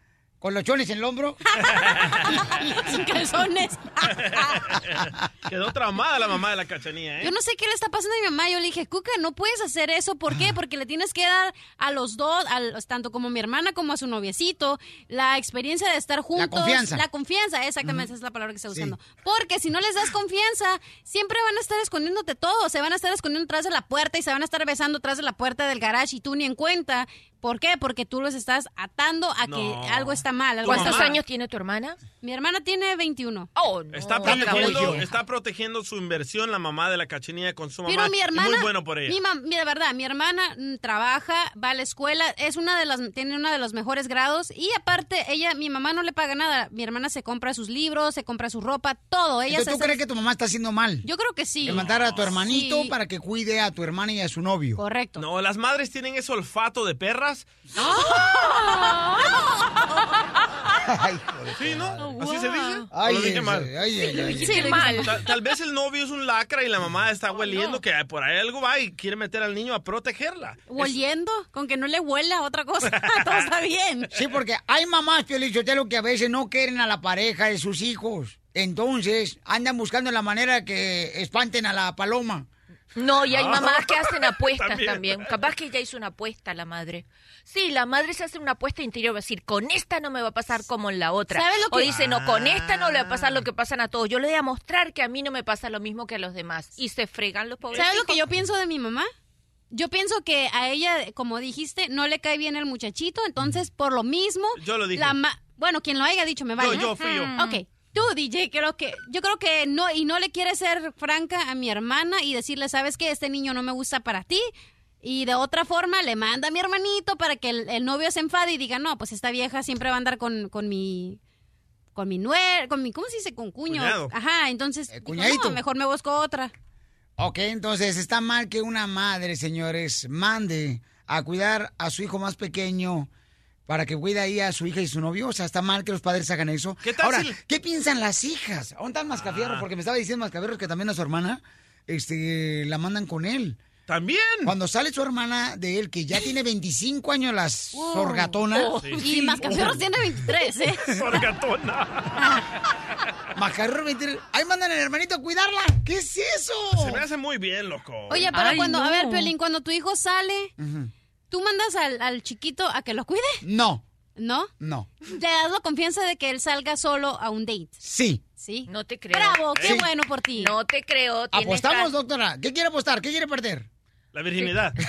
¿Con los chones en el hombro? Sin calzones. Quedó traumada la mamá de la cachanilla, ¿eh? Yo no sé qué le está pasando a mi mamá. Yo le dije, Cuca, no puedes hacer eso. ¿Por qué? Porque le tienes que dar a los dos, al- tanto como a mi hermana como a su noviecito, la experiencia de estar juntos. confianza. La confianza, exactamente, esa es la palabra que está usando. Porque si no les das confianza, siempre van a estar escondiéndote todo. Se van a estar escondiendo atrás de la puerta y se van a estar besando atrás de la puerta del garage y tú ni en cuenta. ¿Por qué? Porque tú los estás atando a No. que algo está mal. algo ¿Cuántos años tiene tu hermana? Mi hermana tiene 21. Oh, no. Está protegiendo, está protegiendo su inversión la mamá de la cachanilla con su mamá. Pero mi hermana, muy bueno por ella. Mi mam- mira, de verdad, mi hermana mm, trabaja, va a la escuela, es una de las, tiene uno de los mejores grados y aparte ella, mi mamá no le paga nada. Mi hermana se compra sus libros, se compra su ropa, todo. Ella Entonces, se ¿Tú crees que tu mamá está haciendo mal? Yo creo que sí. De mandar a tu hermanito Sí. para que cuide a tu hermana y a su novio. Correcto. No, las madres tienen ese olfato de perras. Sí, ¿no? ¿Así se dice? ¿O Ay, lo dije mal? ay, ay, ay, ay. Sí, mal. Tal, tal vez el novio es un lacra y la mamá está hueliendo que por ahí algo va y quiere meter al niño a protegerla. Oliendo, con que no le huela otra cosa, todo está bien. Sí, porque hay mamás, Piolichotelo, que a veces no quieren a la pareja de sus hijos. Entonces, andan buscando la manera que espanten a la paloma. No, y hay Ah. mamás que hacen apuestas También. también. Capaz que ella hizo una apuesta la madre. Sí, la madre se hace una apuesta interior, va a decir, con esta no me va a pasar como en la otra. ¿Sabes lo O que- dice, no, con esta no le va a pasar lo que pasan a todos. Yo le voy a mostrar que a mí no me pasa lo mismo que a los demás. Y se fregan los pobres ¿Sabes lo que yo pienso de mi mamá? Yo pienso que a ella, como dijiste, no le cae bien el muchachito, entonces por lo mismo... Yo lo dije. la ma- bueno, quien lo haya dicho me vale. Yo, yo, fui yo. Ok. Tú, DJ, creo que, yo creo que no, y no le quiere ser franca a mi hermana y decirle, sabes que este niño no me gusta para ti. Y de otra forma le manda a mi hermanito para que el, el novio se enfade y diga, no, pues esta vieja siempre va a andar con, con mi, con mi nuer, con mi, ¿cómo se dice? Con cuño. Cuñado. Ajá, entonces, dijo, cuñadito. no, mejor me busco otra. Ok, entonces está mal que una madre, señores, mande a cuidar a su hijo más pequeño para que cuide ahí a su hija y su novio. O sea, está mal que los padres hagan eso. ¿Qué tal Ahora, si- ¿qué piensan las hijas? ¿Dónde está el Mascafierro? Ah. Porque me estaba diciendo Mascafierro que también a su hermana este, la mandan con él. ¿También? Cuando sale su hermana de él, que ya tiene 25 años, la sorgatona. Oh, Y Mascafierros tiene 23, ¿eh? Mascafierro 23. Ahí mandan al hermanito a cuidarla. ¿Qué es eso? Se me hace muy bien, loco. Oye, pero Ay, cuando, a ver, Piolín, cuando tu hijo sale. ¿Tú mandas al, al chiquito a que lo cuide? No, ¿No? no. ¿Le das la confianza de que él salga solo a un date? Sí. Sí. No te creo. Bravo, qué Sí. bueno por ti. No te creo. ¿Apostamos, ra- doctora? ¿Qué quiere apostar? ¿Qué quiere perder? La virginidad.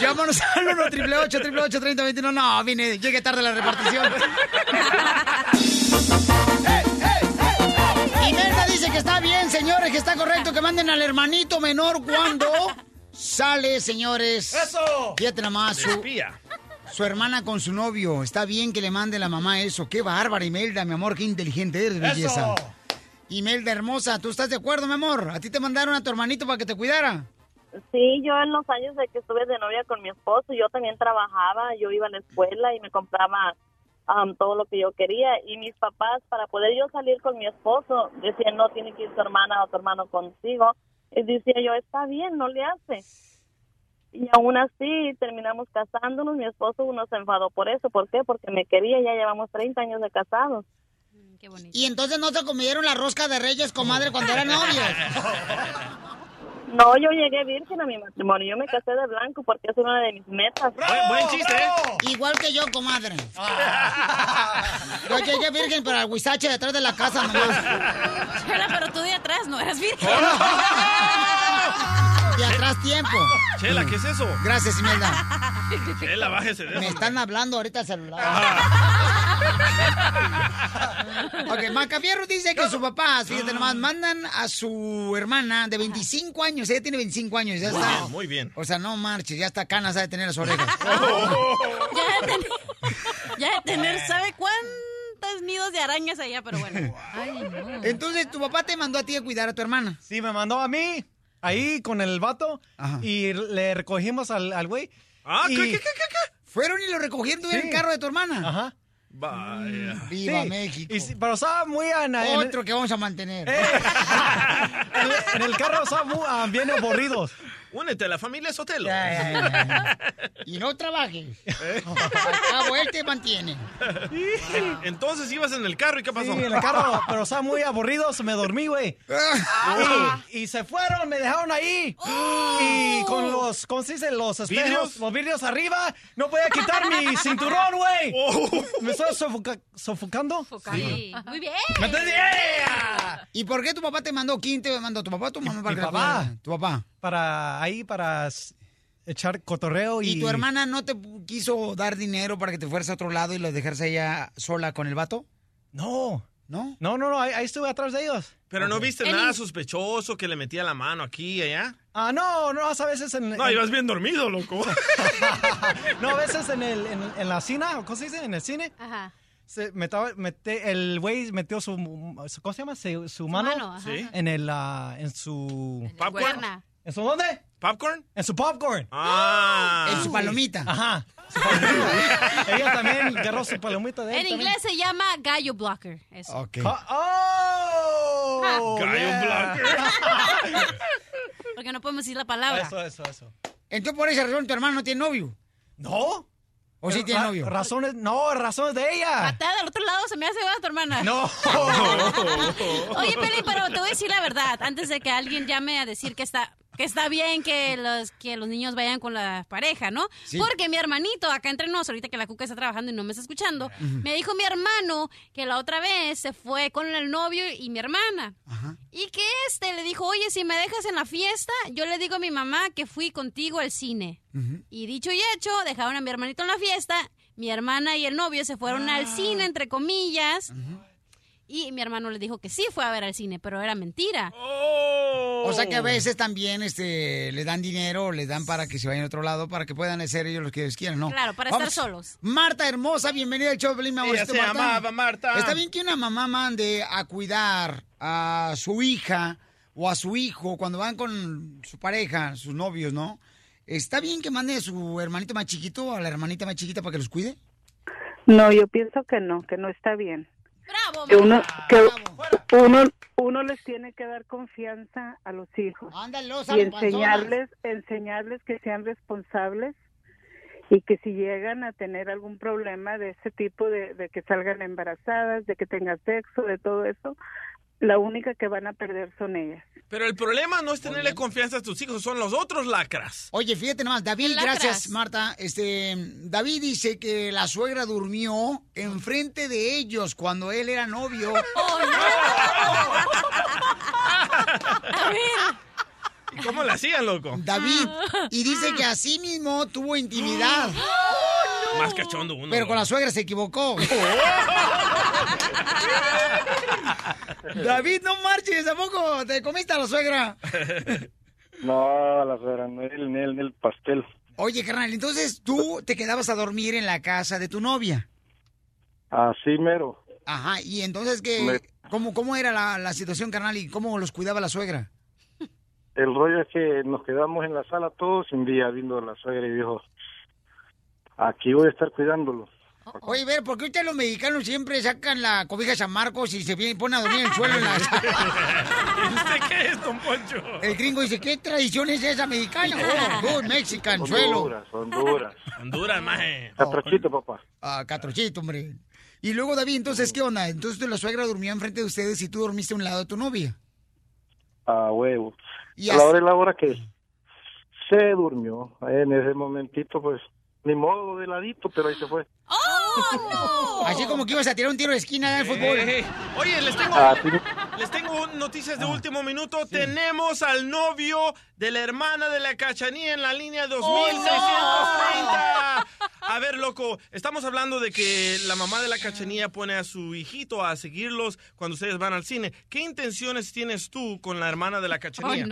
Llámanos al 1 888 3021 No, vine, llegué tarde a la repartición. Imelda dice que está bien, señores, que está correcto que manden al hermanito menor cuando sale, señores. ¡Eso! Fíjate nomás, su, su hermana con su novio. Está bien que le mande la mamá eso. Qué bárbara, Imelda, mi amor, qué inteligente eres, belleza. ¡Eso! Imelda hermosa, ¿tú estás de acuerdo, mi amor? ¿A ti te mandaron a tu hermanito para que te cuidara? Sí, yo en los años de que estuve de novia con mi esposo, yo también trabajaba, yo iba a la escuela y me compraba am, todo lo que yo quería. Y mis papás, para poder yo salir con mi esposo, decían, no, tiene que ir tu hermana o tu hermano contigo. Y decía yo, está bien, no le hace. Y aún así terminamos casándonos, mi esposo no se enfadó por eso. ¿Por qué? Porque me quería, ya llevamos 30 años de casados. Y entonces no se comieron la rosca de reyes, comadre, cuando eran novios. No, yo llegué virgen a mi matrimonio, yo me casé de blanco porque es una de mis metas. Buen, buen chiste, ¿eh? Igual que yo, comadre. Yo llegué virgen para el huizache detrás de la casa nomás. Chela, pero tú de atrás no eras virgen. De atrás tiempo. Chela, ¿qué es eso? Gracias, Imelda. Chela, bájese de Me están hablando ahorita al celular. Ok, Macafierro dice que su papá, fíjate nomás, mandan a su hermana de 25 años. Ella tiene 25 años, ya Muy está. bien, muy bien. O sea, no marches, ya está canas de tener las orejas. Ya de tener, ya de tener, ¿sabe cuántos nidos de arañas allá? Pero bueno. Ay, no. Entonces, tu papá te mandó a ti a cuidar a tu hermana. Sí, me mandó a mí, ahí con el vato, y le recogimos al al güey. Ah, y- ¿qué, qué, qué, qué? Fueron y lo recogieron en el carro de tu hermana. Ajá. Vaya. Viva Sí, México. y pero estaba muy... En- Otro que vamos a mantener. en el carro estaba muy, ah, bien aburridos. Únete a la familia Sotelo. Y no trabajes. Al cabo, él te mantiene. Entonces ibas en el carro y ¿qué pasó? Sí, en el carro, pero estaba muy aburrido, se me dormí, güey. Y, y se fueron, me dejaron ahí. Y con los, ¿cómo se dice? Los espejos, ¿Vidrios? los vidrios arriba, no podía quitar mi cinturón, güey. Me estaba sofoca- sofocando. Sí. Muy bien. ¿Y por qué tu papá te mandó? ¿Quién te mandó? ¿Tu papá o tu mamá? para Mi que te papá. ¿Tu papá? Para ahí, para echar cotorreo y... ¿Y tu hermana no te quiso dar dinero para que te fueras a otro lado y lo dejaras a ella sola con el vato? No. ¿No? No, no, no, ahí, ahí estuve atrás de ellos. Pero no viste nada sospechoso que le metía la mano aquí y allá. Ah, no, no, a veces en... No, en- ibas bien dormido, loco. No, a veces en, el, en, en la cina, ¿o ¿cómo se dice? En el cine. Ajá. Se metaba- mete- el güey metió su, su- ¿cómo se llama? Su, su mano, mano, ajá. Sí. en el, ah, en su... ¿Popcorn? Cuerna. ¿En su dónde? ¿Popcorn? En su popcorn. Ah. En su palomita. Ajá. su palomita. Ella también agarró su palomita de él En también. inglés se llama gallo blocker. Eso. Ok. ¡Oh! Gallo blocker. Porque no podemos decir la palabra. Eso, eso, eso. Entonces, por esa razón, tu hermano no tiene novio. ¿No? ¿O sí tiene novio? Razones, no, razones de ella. Patada del otro lado se me hace va tu hermana. No. Oye, Peli, pero te voy a decir la verdad, antes de que alguien llame a decir que está que está bien que los que los niños vayan con la pareja, ¿no? Sí. Porque mi hermanito, acá entre nos, ahorita que la cuca está trabajando y no me está escuchando, me dijo mi hermano que la otra vez se fue con el novio y mi hermana. Y que este le dijo, oye, si me dejas en la fiesta, yo le digo a mi mamá que fui contigo al cine. Y dicho y hecho, dejaron a mi hermanito en la fiesta, mi hermana y el novio se fueron al cine, entre comillas. Y mi hermano le dijo que sí fue a ver al cine, pero era mentira. O sea que a veces también este, le dan dinero, le dan para que se vayan a otro lado, para que puedan ser ellos los que ellos quieran, ¿no? Claro, para Vamos. estar solos. Marta hermosa, bienvenida al show, de Pelín, mi amor. Ella se llamaba Marta. Está bien que una mamá mande a cuidar a su hija o a su hijo cuando van con su pareja, sus novios, ¿no? ¿Está bien que mande a su hermanito más chiquito o a la hermanita más chiquita para que los cuide? No, yo pienso que no, que no está bien. Bravo, Que uno, que uno, uno les tiene que dar confianza a los hijos. Los y enseñarles, enseñarles que sean responsables y que si llegan a tener algún problema de ese tipo, de, de que salgan embarazadas, de que tengan sexo, de todo eso, la única que van a perder son ellas. Pero el problema no es tenerle confianza a tus hijos, son los otros lacras. Oye, fíjate nomás, David, Lacras. gracias, Marta. Este, David dice que la suegra durmió enfrente de ellos cuando él era novio. ¿Y cómo le hacían, loco? David, y dice que así mismo tuvo intimidad. Más cachondo uno. Pero con la suegra se equivocó. David, no marches, ¿a poco te comiste a la suegra? No, la suegra, no, el, el, el pastel. Oye, carnal, entonces tú te quedabas a dormir en la casa de tu novia. Así mero. Ajá, y entonces, ¿qué, Me- cómo, ¿cómo era la, la situación, carnal, y cómo los cuidaba la suegra? El rollo es que nos quedamos en la sala todos un día viendo a la suegra y dijo, aquí voy a estar cuidándolo. Oye, ver, ¿por qué ustedes los mexicanos siempre sacan la cobija San Marcos y se vienen, ponen a dormir en el suelo en la ¿Y usted qué es, don Poncho? El gringo dice, ¿qué tradición es esa mexicana? Oh, good Mexican, suelo. Honduras, Honduras. Honduras, maje. Catrochito, papá. Ah, catrochito, hombre. Y luego, David, entonces, ¿qué onda? Entonces la suegra durmió enfrente de ustedes y tú dormiste a un lado de tu novia. A huevo. Y a la hora y la hora que se durmió, en ese momentito, pues, ni modo de ladito, pero ahí se fue. Así como que ibas a tirar un tiro de esquina del fútbol. Eh, Oye, les tengo, Ah, sí. les tengo noticias de último minuto. Tenemos al novio de la hermana de la cachanía en la línea 2630. A ver, loco, estamos hablando de que la mamá de la cachanía pone a su hijito a seguirlos cuando ustedes van al cine. ¿Qué intenciones tienes tú con la hermana de la cachanía?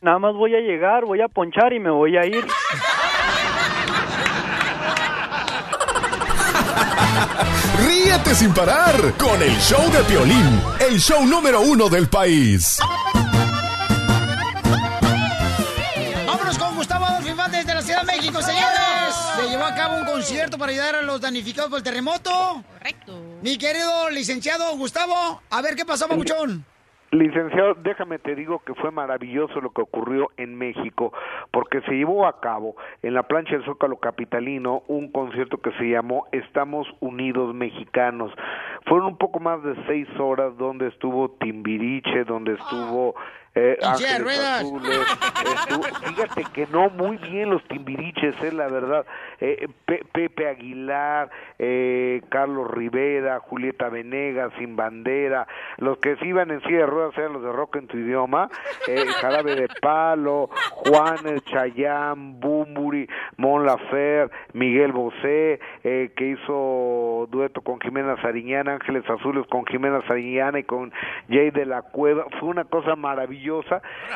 Nada más voy a llegar, voy a ponchar y me voy a ir. Ríete sin parar con el show de Piolín, el show número uno del país. Vámonos con Gustavo Adolfo Infante desde la Ciudad de México, señores. Se llevó a cabo un concierto para ayudar a los damnificados por el terremoto. Correcto. Mi querido licenciado Gustavo, a ver qué pasó, papuchón. Licenciado, déjame te digo que fue maravilloso lo que ocurrió en México, porque se llevó a cabo en la plancha del Zócalo Capitalino un concierto que se llamó Estamos Unidos Mexicanos. Fueron un poco más de seis horas donde estuvo Timbiriche, donde estuvo... Eh, Ángeles. Azules, estuvo- fíjate que no muy bien los timbiriches, es la verdad. Eh, Pe- Pepe Aguilar, eh, Carlos Rivera, Julieta Venegas, Sin Bandera, los que sí iban en silla de ruedas eran los de rock en tu idioma, eh, Jarabe de Palo, Juanes, Chayán, Bumburi, Mon Lafer, Miguel Bosé, eh, que hizo dueto con Jimena Sariñana, Ángeles Azules con Jimena Sariñana y con Jay de la Cueva, fue una cosa maravillosa.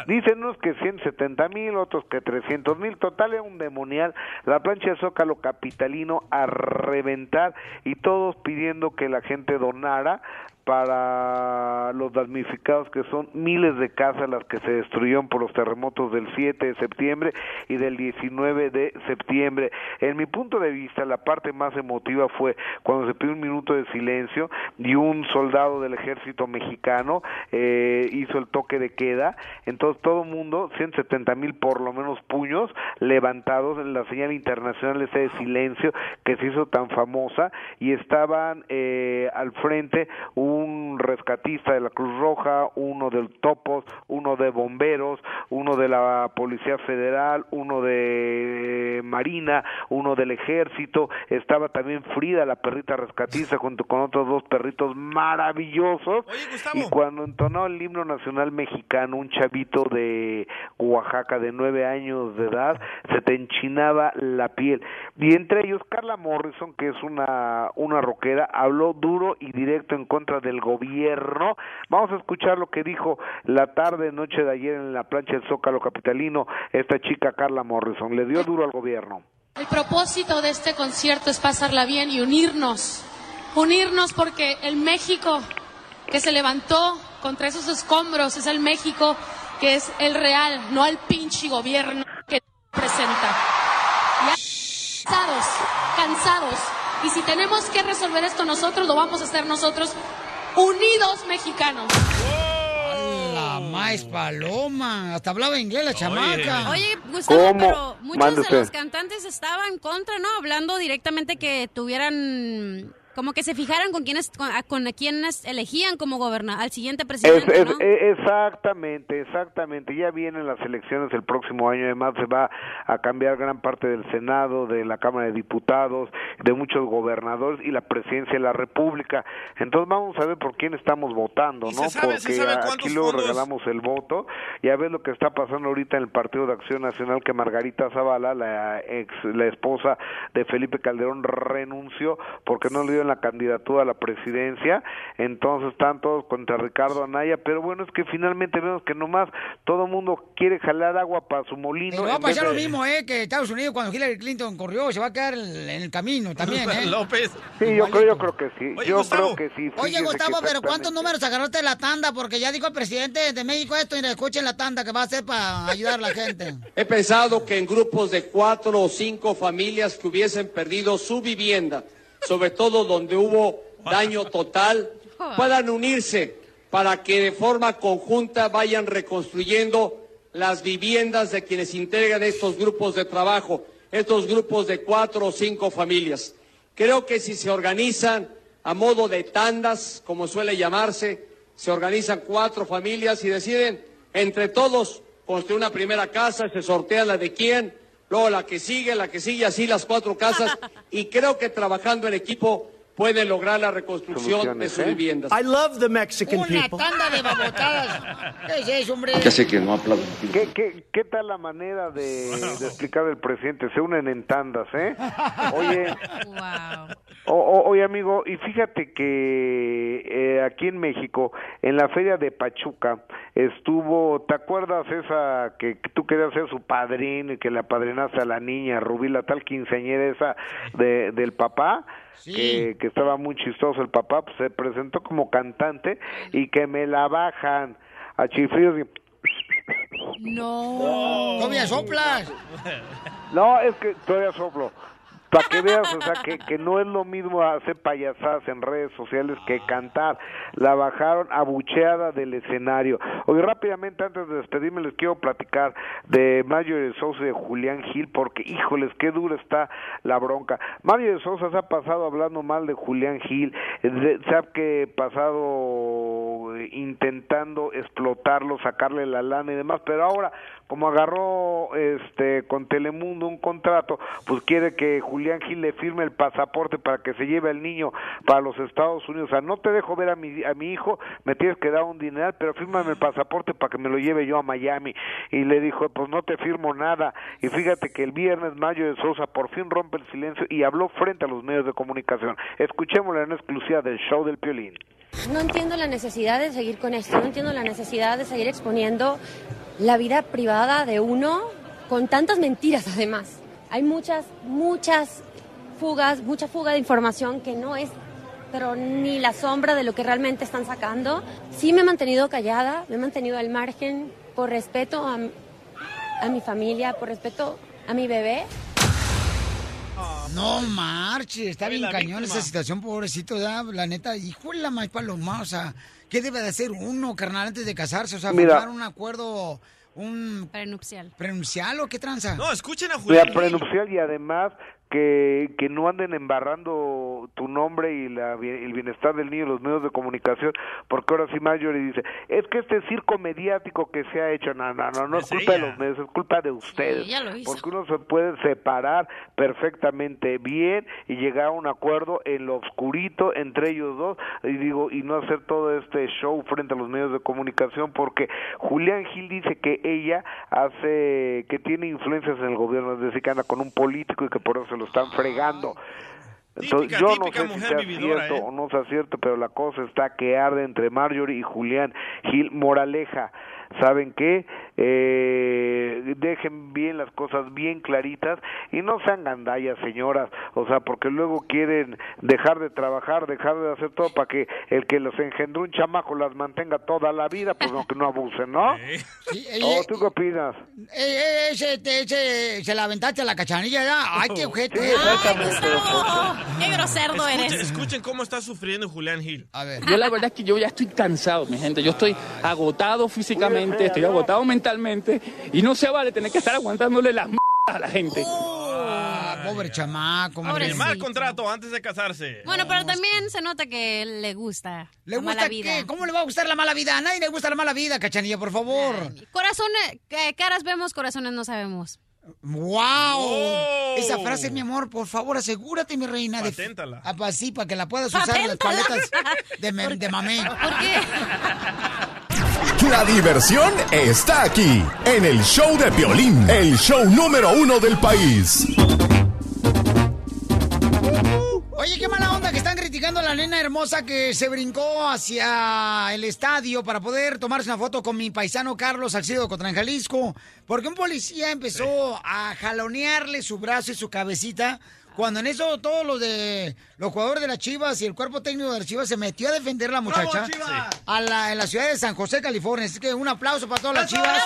Dicen unos que 170 mil, otros que 300 mil, total era un demonial. La plancha de Zócalo Capitalino a reventar y todos pidiendo que la gente donara para los damnificados que son miles de casas las que se destruyeron por los terremotos del 7 de septiembre y del 19 de septiembre. En mi punto de vista, la parte más emotiva fue cuando se pidió un minuto de silencio y un soldado del ejército mexicano eh, hizo el toque de queda. Entonces todo mundo, 170 mil por lo menos puños levantados en la señal internacional ese de silencio que se hizo tan famosa y estaban eh, al frente un rescatista de la Cruz Roja, uno del Topos, uno de bomberos, uno de la Policía Federal, uno de Marina, uno del Ejército, estaba también Frida, la perrita rescatista, junto con otros dos perritos maravillosos. y cuando entonó el himno nacional mexicano, un chavito de Oaxaca de nueve años de edad, se te enchinaba la piel. Y entre ellos, Carla Morrison, que es una, una rockera, habló duro y directo en contra del gobierno. Vamos a escuchar lo que dijo la tarde, noche de ayer en la plancha del Zócalo Capitalino, esta chica Carla Morrison. Le dio duro al gobierno. El propósito de este concierto es pasarla bien y unirnos. Unirnos porque el México que se levantó contra esos escombros es el México que es el real, no el pinche gobierno que presenta. Ya cansados, cansados. Y si tenemos que resolver esto nosotros, lo vamos a hacer nosotros, unidos mexicanos. La más paloma. Hasta hablaba inglés la chamaca. Oye, Gustavo, ¿Cómo? pero muchos de los cantantes estaban contra, ¿no? Hablando directamente que tuvieran, como que se fijaran con quienes, con, a, con a quienes elegían como gobernador, al siguiente Es- presidente, es- ¿no? e- exactamente, exactamente. Ya vienen las elecciones el próximo año. Además, se va a cambiar gran parte del Senado, de la Cámara de Diputados, de muchos gobernadores y la presidencia de la República. Entonces, vamos a ver por quién estamos votando, ¿no? se sabe- se Porque sabe aquí luego fondos? regalamos el voto. Ya ves lo que está pasando ahorita en el Partido de Acción Nacional, que Margarita Zavala, la ex, la esposa de Felipe Calderón, renunció porque no le dio la candidatura a la presidencia. Entonces, están todos contra Ricardo Anaya. Pero bueno, es que finalmente vemos que nomás todo el mundo quiere jalar agua para su molino. Pero va a en pasar lo de- mismo, ¿eh? Que Estados Unidos, cuando Hillary Clinton corrió, se va a quedar en el camino también, ¿eh? López. Sí, yo creo, yo creo que sí. Oye, yo Gustavo. creo que sí. Oye, Gustavo, pero ¿cuántos números agarraste de la tanda? Porque ya dijo el presidente de México esto y le escuchen la tanda que va a hacer para ayudar a la gente. He pensado que en grupos de cuatro o cinco familias que hubiesen perdido su vivienda, sobre todo donde hubo daño total, puedan unirse para que de forma conjunta vayan reconstruyendo las viviendas de quienes integran estos grupos de trabajo, estos grupos de cuatro o cinco familias. Creo que si se organizan a modo de tandas, como suele llamarse, se organizan cuatro familias y deciden entre todos construir una primera casa, se sortea la de quién, luego la que sigue, la que sigue, así las cuatro casas, y creo que trabajando en equipo pueden lograr la reconstrucción de sus viviendas. I love the Mexican Una people. tanda de babotadas. ¿Qué es eso, hombre? Ya sé que no aplaudo. ¿Qué, qué, qué tal la manera de, de explicar el presidente? Se unen en tandas, ¿eh? Oye, o- o- oye amigo, y fíjate que eh, aquí en México, en la feria de Pachuca, estuvo, ¿te acuerdas esa que, que tú querías ser su padrino y que le apadrinaste a la niña, Rubí, la tal quinceañera esa de, del papá? Que, que estaba muy chistoso el papá, pues se presentó como cantante y que me la bajan a chiflidos y... No. Todavía soplas. No, es que todavía soplo. Para que veas, o sea, que, que no es lo mismo hacer payasadas en redes sociales que cantar. La bajaron abucheada del escenario. Oye, rápidamente, antes de despedirme, les quiero platicar de Mario de Sousa y de Julián Gil, porque, híjoles, qué dura está la bronca. Mario de Sousa se ha pasado hablando mal de Julián Gil, se ha que pasado intentando explotarlo, sacarle la lana y demás, pero ahora, como agarró este con Telemundo un contrato, pues quiere que Julián Gil le firme el pasaporte para que se lleve al niño para los Estados Unidos. O sea, no te dejo ver a mi, a mi hijo, me tienes que dar un dineral, pero fírmame el pasaporte para que me lo lleve yo a Miami. Y le dijo, pues no te firmo nada. Y fíjate que el viernes Mayo de Sosa por fin rompe el silencio y habló frente a los medios de comunicación. Escuchémosla en exclusiva del show del Piolín. No entiendo la necesidad de seguir con esto, no entiendo la necesidad de seguir exponiendo la vida privada de uno con tantas mentiras además. Hay muchas, muchas fugas, mucha fuga de información que no es pero ni la sombra de lo que realmente están sacando. Sí me he mantenido callada, me he mantenido al margen por respeto a, a mi familia, por respeto a mi bebé. No marches, está bien cañón víctima. esa situación, pobrecito, ya, la neta, híjole, la más paloma, o sea, ¿qué debe de hacer uno, carnal, antes de casarse? O sea, Mira. firmar un acuerdo, un... Prenupcial. ¿Prenupcial o qué tranza? No, escuchen a La Julián. Gil. prenupcial y además que, que no anden embarrando tu nombre y la, el bienestar del niño los medios de comunicación, porque ahora sí Marjorie dice, es que este circo mediático que se ha hecho, no, no, no, no es, Es culpa de los medios, es culpa de ustedes, porque uno se puede separar perfectamente bien y llegar a un acuerdo en lo oscurito entre ellos dos, y digo, y no hacer todo este show frente a los medios de comunicación, porque Julián Gil dice que ella hace, que tiene influencias en el gobierno, es decir, que anda con un político y que por eso se lo están fregando. Entonces, Típica, yo no sé si sea vividora, cierto ¿eh? o no sea cierto, pero la cosa está que arde entre Marjorie y Julián Gil Moraleja. ¿Saben qué? Eh, dejen bien las cosas bien claritas y no sean gandallas, señoras. O sea, porque luego quieren dejar de trabajar, dejar de hacer todo para que el que los engendró un chamaco las mantenga toda la vida, pues no, que no abusen, ¿no? Sí, ¿O tú qué opinas? Eh, eh, ese, te- ese, se la aventaste a la cachanilla, ya, ay, qué ojete. Sí, exactamente. ¡Qué groserdo Escuchen, eres! escuchen cómo está sufriendo Julián Gil. A ver. Yo la verdad es que yo ya estoy cansado, mi gente. Yo estoy agotado físicamente, estoy agotado mentalmente y no se vale tener que estar aguantándole las m a la gente. Ah, pobre chamaco, hombre. Firmar contrato antes de casarse. Bueno, pero también se nota que le gusta ¿Le la gusta mala vida. qué? ¿Cómo le va a gustar la mala vida? A nadie le gusta la mala vida, cachanilla, por favor. Corazones, caras vemos, corazones no sabemos. ¡Wow! Oh. Esa frase, mi amor, por favor, asegúrate, mi reina. De... Paténtala. Ah, pues sí, para que la puedas usar en las paletas de, me- de mamey. ¿Por qué? La diversión está aquí, en el show de Piolín, el show número uno del país. Oye, qué mala onda que están criticando a la nena hermosa que se brincó hacia el estadio para poder tomarse una foto con mi paisano Carlos Salcido contra en Jalisco, porque un policía empezó a jalonearle su brazo y su cabecita. Cuando en eso todos los de los jugadores de las Chivas y el cuerpo técnico de las Chivas se metió a defender a la muchacha a la, en la ciudad de San José, California. Así que un aplauso para todas las Chivas.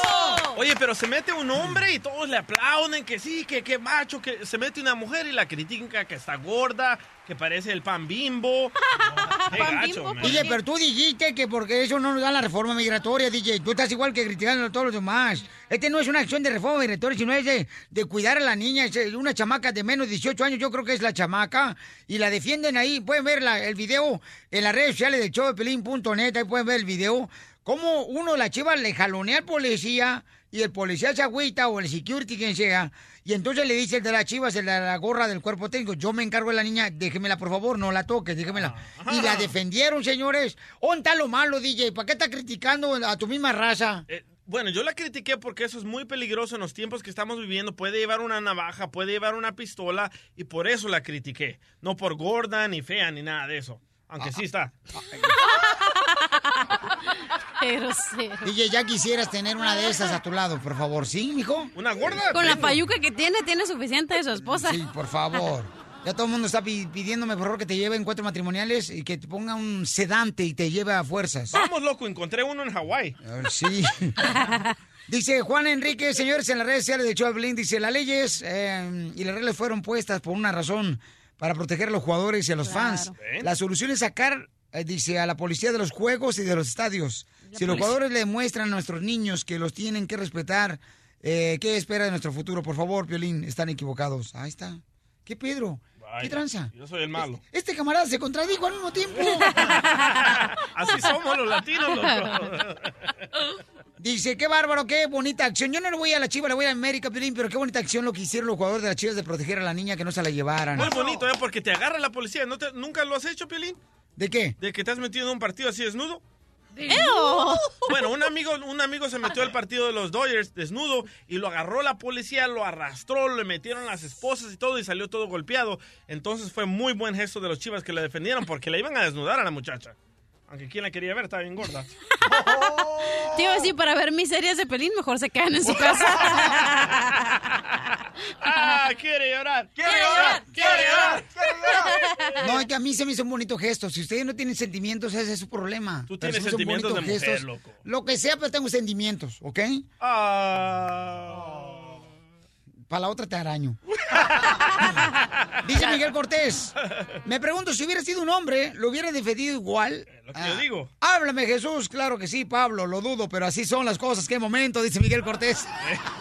Oye, pero se mete un hombre y todos le aplauden que sí, que qué macho, que se mete una mujer y la critican que está gorda, que parece el pan bimbo. Qué gacho, man. DJ, pero tú dijiste que porque eso no nos da la reforma migratoria, DJ. Tú estás igual que criticando a todos los demás. Este no es una acción de reforma migratoria, sino es de, de cuidar a la niña. Es eh, una chamaca de menos de 18 años, yo creo que es la chamaca. Y la defienden ahí. Pueden ver la- el video en las redes sociales del show de Pelín.net. Ahí pueden ver el video. Cómo uno de las chivas le jalonea al policía y el policía se agüita o el security quien sea. Y entonces le dice el de las chivas, el de la gorra del cuerpo técnico, yo me encargo de la niña, déjemela por favor, no la toques, déjemela. Y la defendieron, señores. ¿Dónde está lo malo, DJ? ¿Para qué está criticando a tu misma raza? Eh, bueno, yo la critiqué porque eso es muy peligroso en los tiempos que estamos viviendo. Puede llevar una navaja, puede llevar una pistola y por eso la critiqué. No por gorda, ni fea, ni nada de eso. Aunque sí está. Sí. DJ, ya quisieras tener una de esas a tu lado, por favor, ¿sí, mijo? ¿Una gorda? Con la payuca que tiene, tiene suficiente de su esposa. Sí, por favor. Ya todo el mundo está pi- pidiéndome, por favor, que te lleve encuentros matrimoniales y que te ponga un sedante y te lleve a fuerzas. Vamos, loco, encontré uno en Hawái. A ver, sí. Dice Juan Enrique, señores, en las redes sociales de Choplin, dice, las leyes eh, y las reglas fueron puestas por una razón, para proteger a los jugadores y a los fans. La solución es sacar, eh, dice, a la policía de los juegos y de los estadios. Si los jugadores le muestran a nuestros niños que los tienen que respetar, eh, ¿qué espera de nuestro futuro? Por favor, Piolín, están equivocados. Ahí está. ¿Qué Pedro? ¿Qué tranza? Yo soy el malo. Este camarada se contradijo al mismo tiempo. Así somos los latinos, loco. Dice, qué bárbaro, qué bonita acción. Yo no le voy a la Chiva, le voy a América, Piolín, pero qué bonita acción lo que hicieron los jugadores de las Chivas de proteger a la niña que no se la llevaran. Muy bonito, ¿eh? Porque te agarra la policía. ¿No te- ¿Nunca lo has hecho, Piolín? ¿De qué? ¿De que te has metido en un partido así desnudo? Bueno, un amigo, un amigo se metió al partido de los Dodgers desnudo y lo agarró la policía, lo arrastró, le metieron las esposas y todo y salió todo golpeado. Entonces fue muy buen gesto de los chivas que le defendieron porque le iban a desnudar a la muchacha. Aunque quien la quería ver, estaba bien gorda. Te iba a decir, para ver mis series de pelín, mejor se quedan en su casa. ¡Ah, quiere llorar! ¡Quiere llorar! ¡Quiere llorar! No, es que a mí se me hizo un bonito gesto. Si ustedes no tienen sentimientos, ese es su problema. Tú tienes sentimientos bonito de mujer, gesto. loco. Lo que sea, pero tengo sentimientos, ¿ok? Ah. Para la otra te araño. Dice Miguel Cortés. Me pregunto, si hubiera sido un hombre, ¿lo hubiera defendido igual? Lo que yo digo. Háblame, Jesús. Claro que sí, Pablo, lo dudo, pero así son las cosas. ¿Qué momento? Dice Miguel Cortés.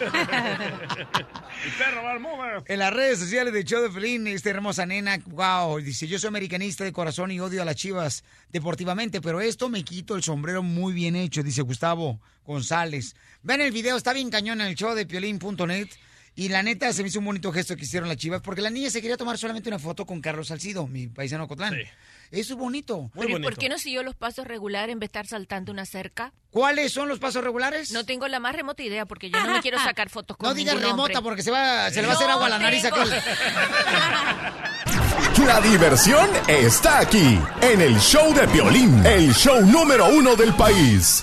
El perro va al mover. En las redes sociales de Show de Felín, esta hermosa nena, wow, dice, yo soy americanista de corazón y odio a las chivas deportivamente, pero esto me quito el sombrero muy bien hecho, dice Gustavo González. Ven el video, está bien cañón en el show de piolín.net. Y la neta se me hizo un bonito gesto que hicieron las chivas, porque la niña se quería tomar solamente una foto con Carlos Salcido, mi paisano Cotlán. Eso es bonito. Pero ¿y por qué no siguió los pasos regulares en vez de estar saltando una cerca? ¿Cuáles son los pasos regulares? No tengo la más remota idea porque yo no me quiero sacar fotos con No digas remota hombre. porque se, va, se le va a hacer agua a la nariz a tengo. aquel. La diversión está aquí, en el show de violín, el show número uno del país.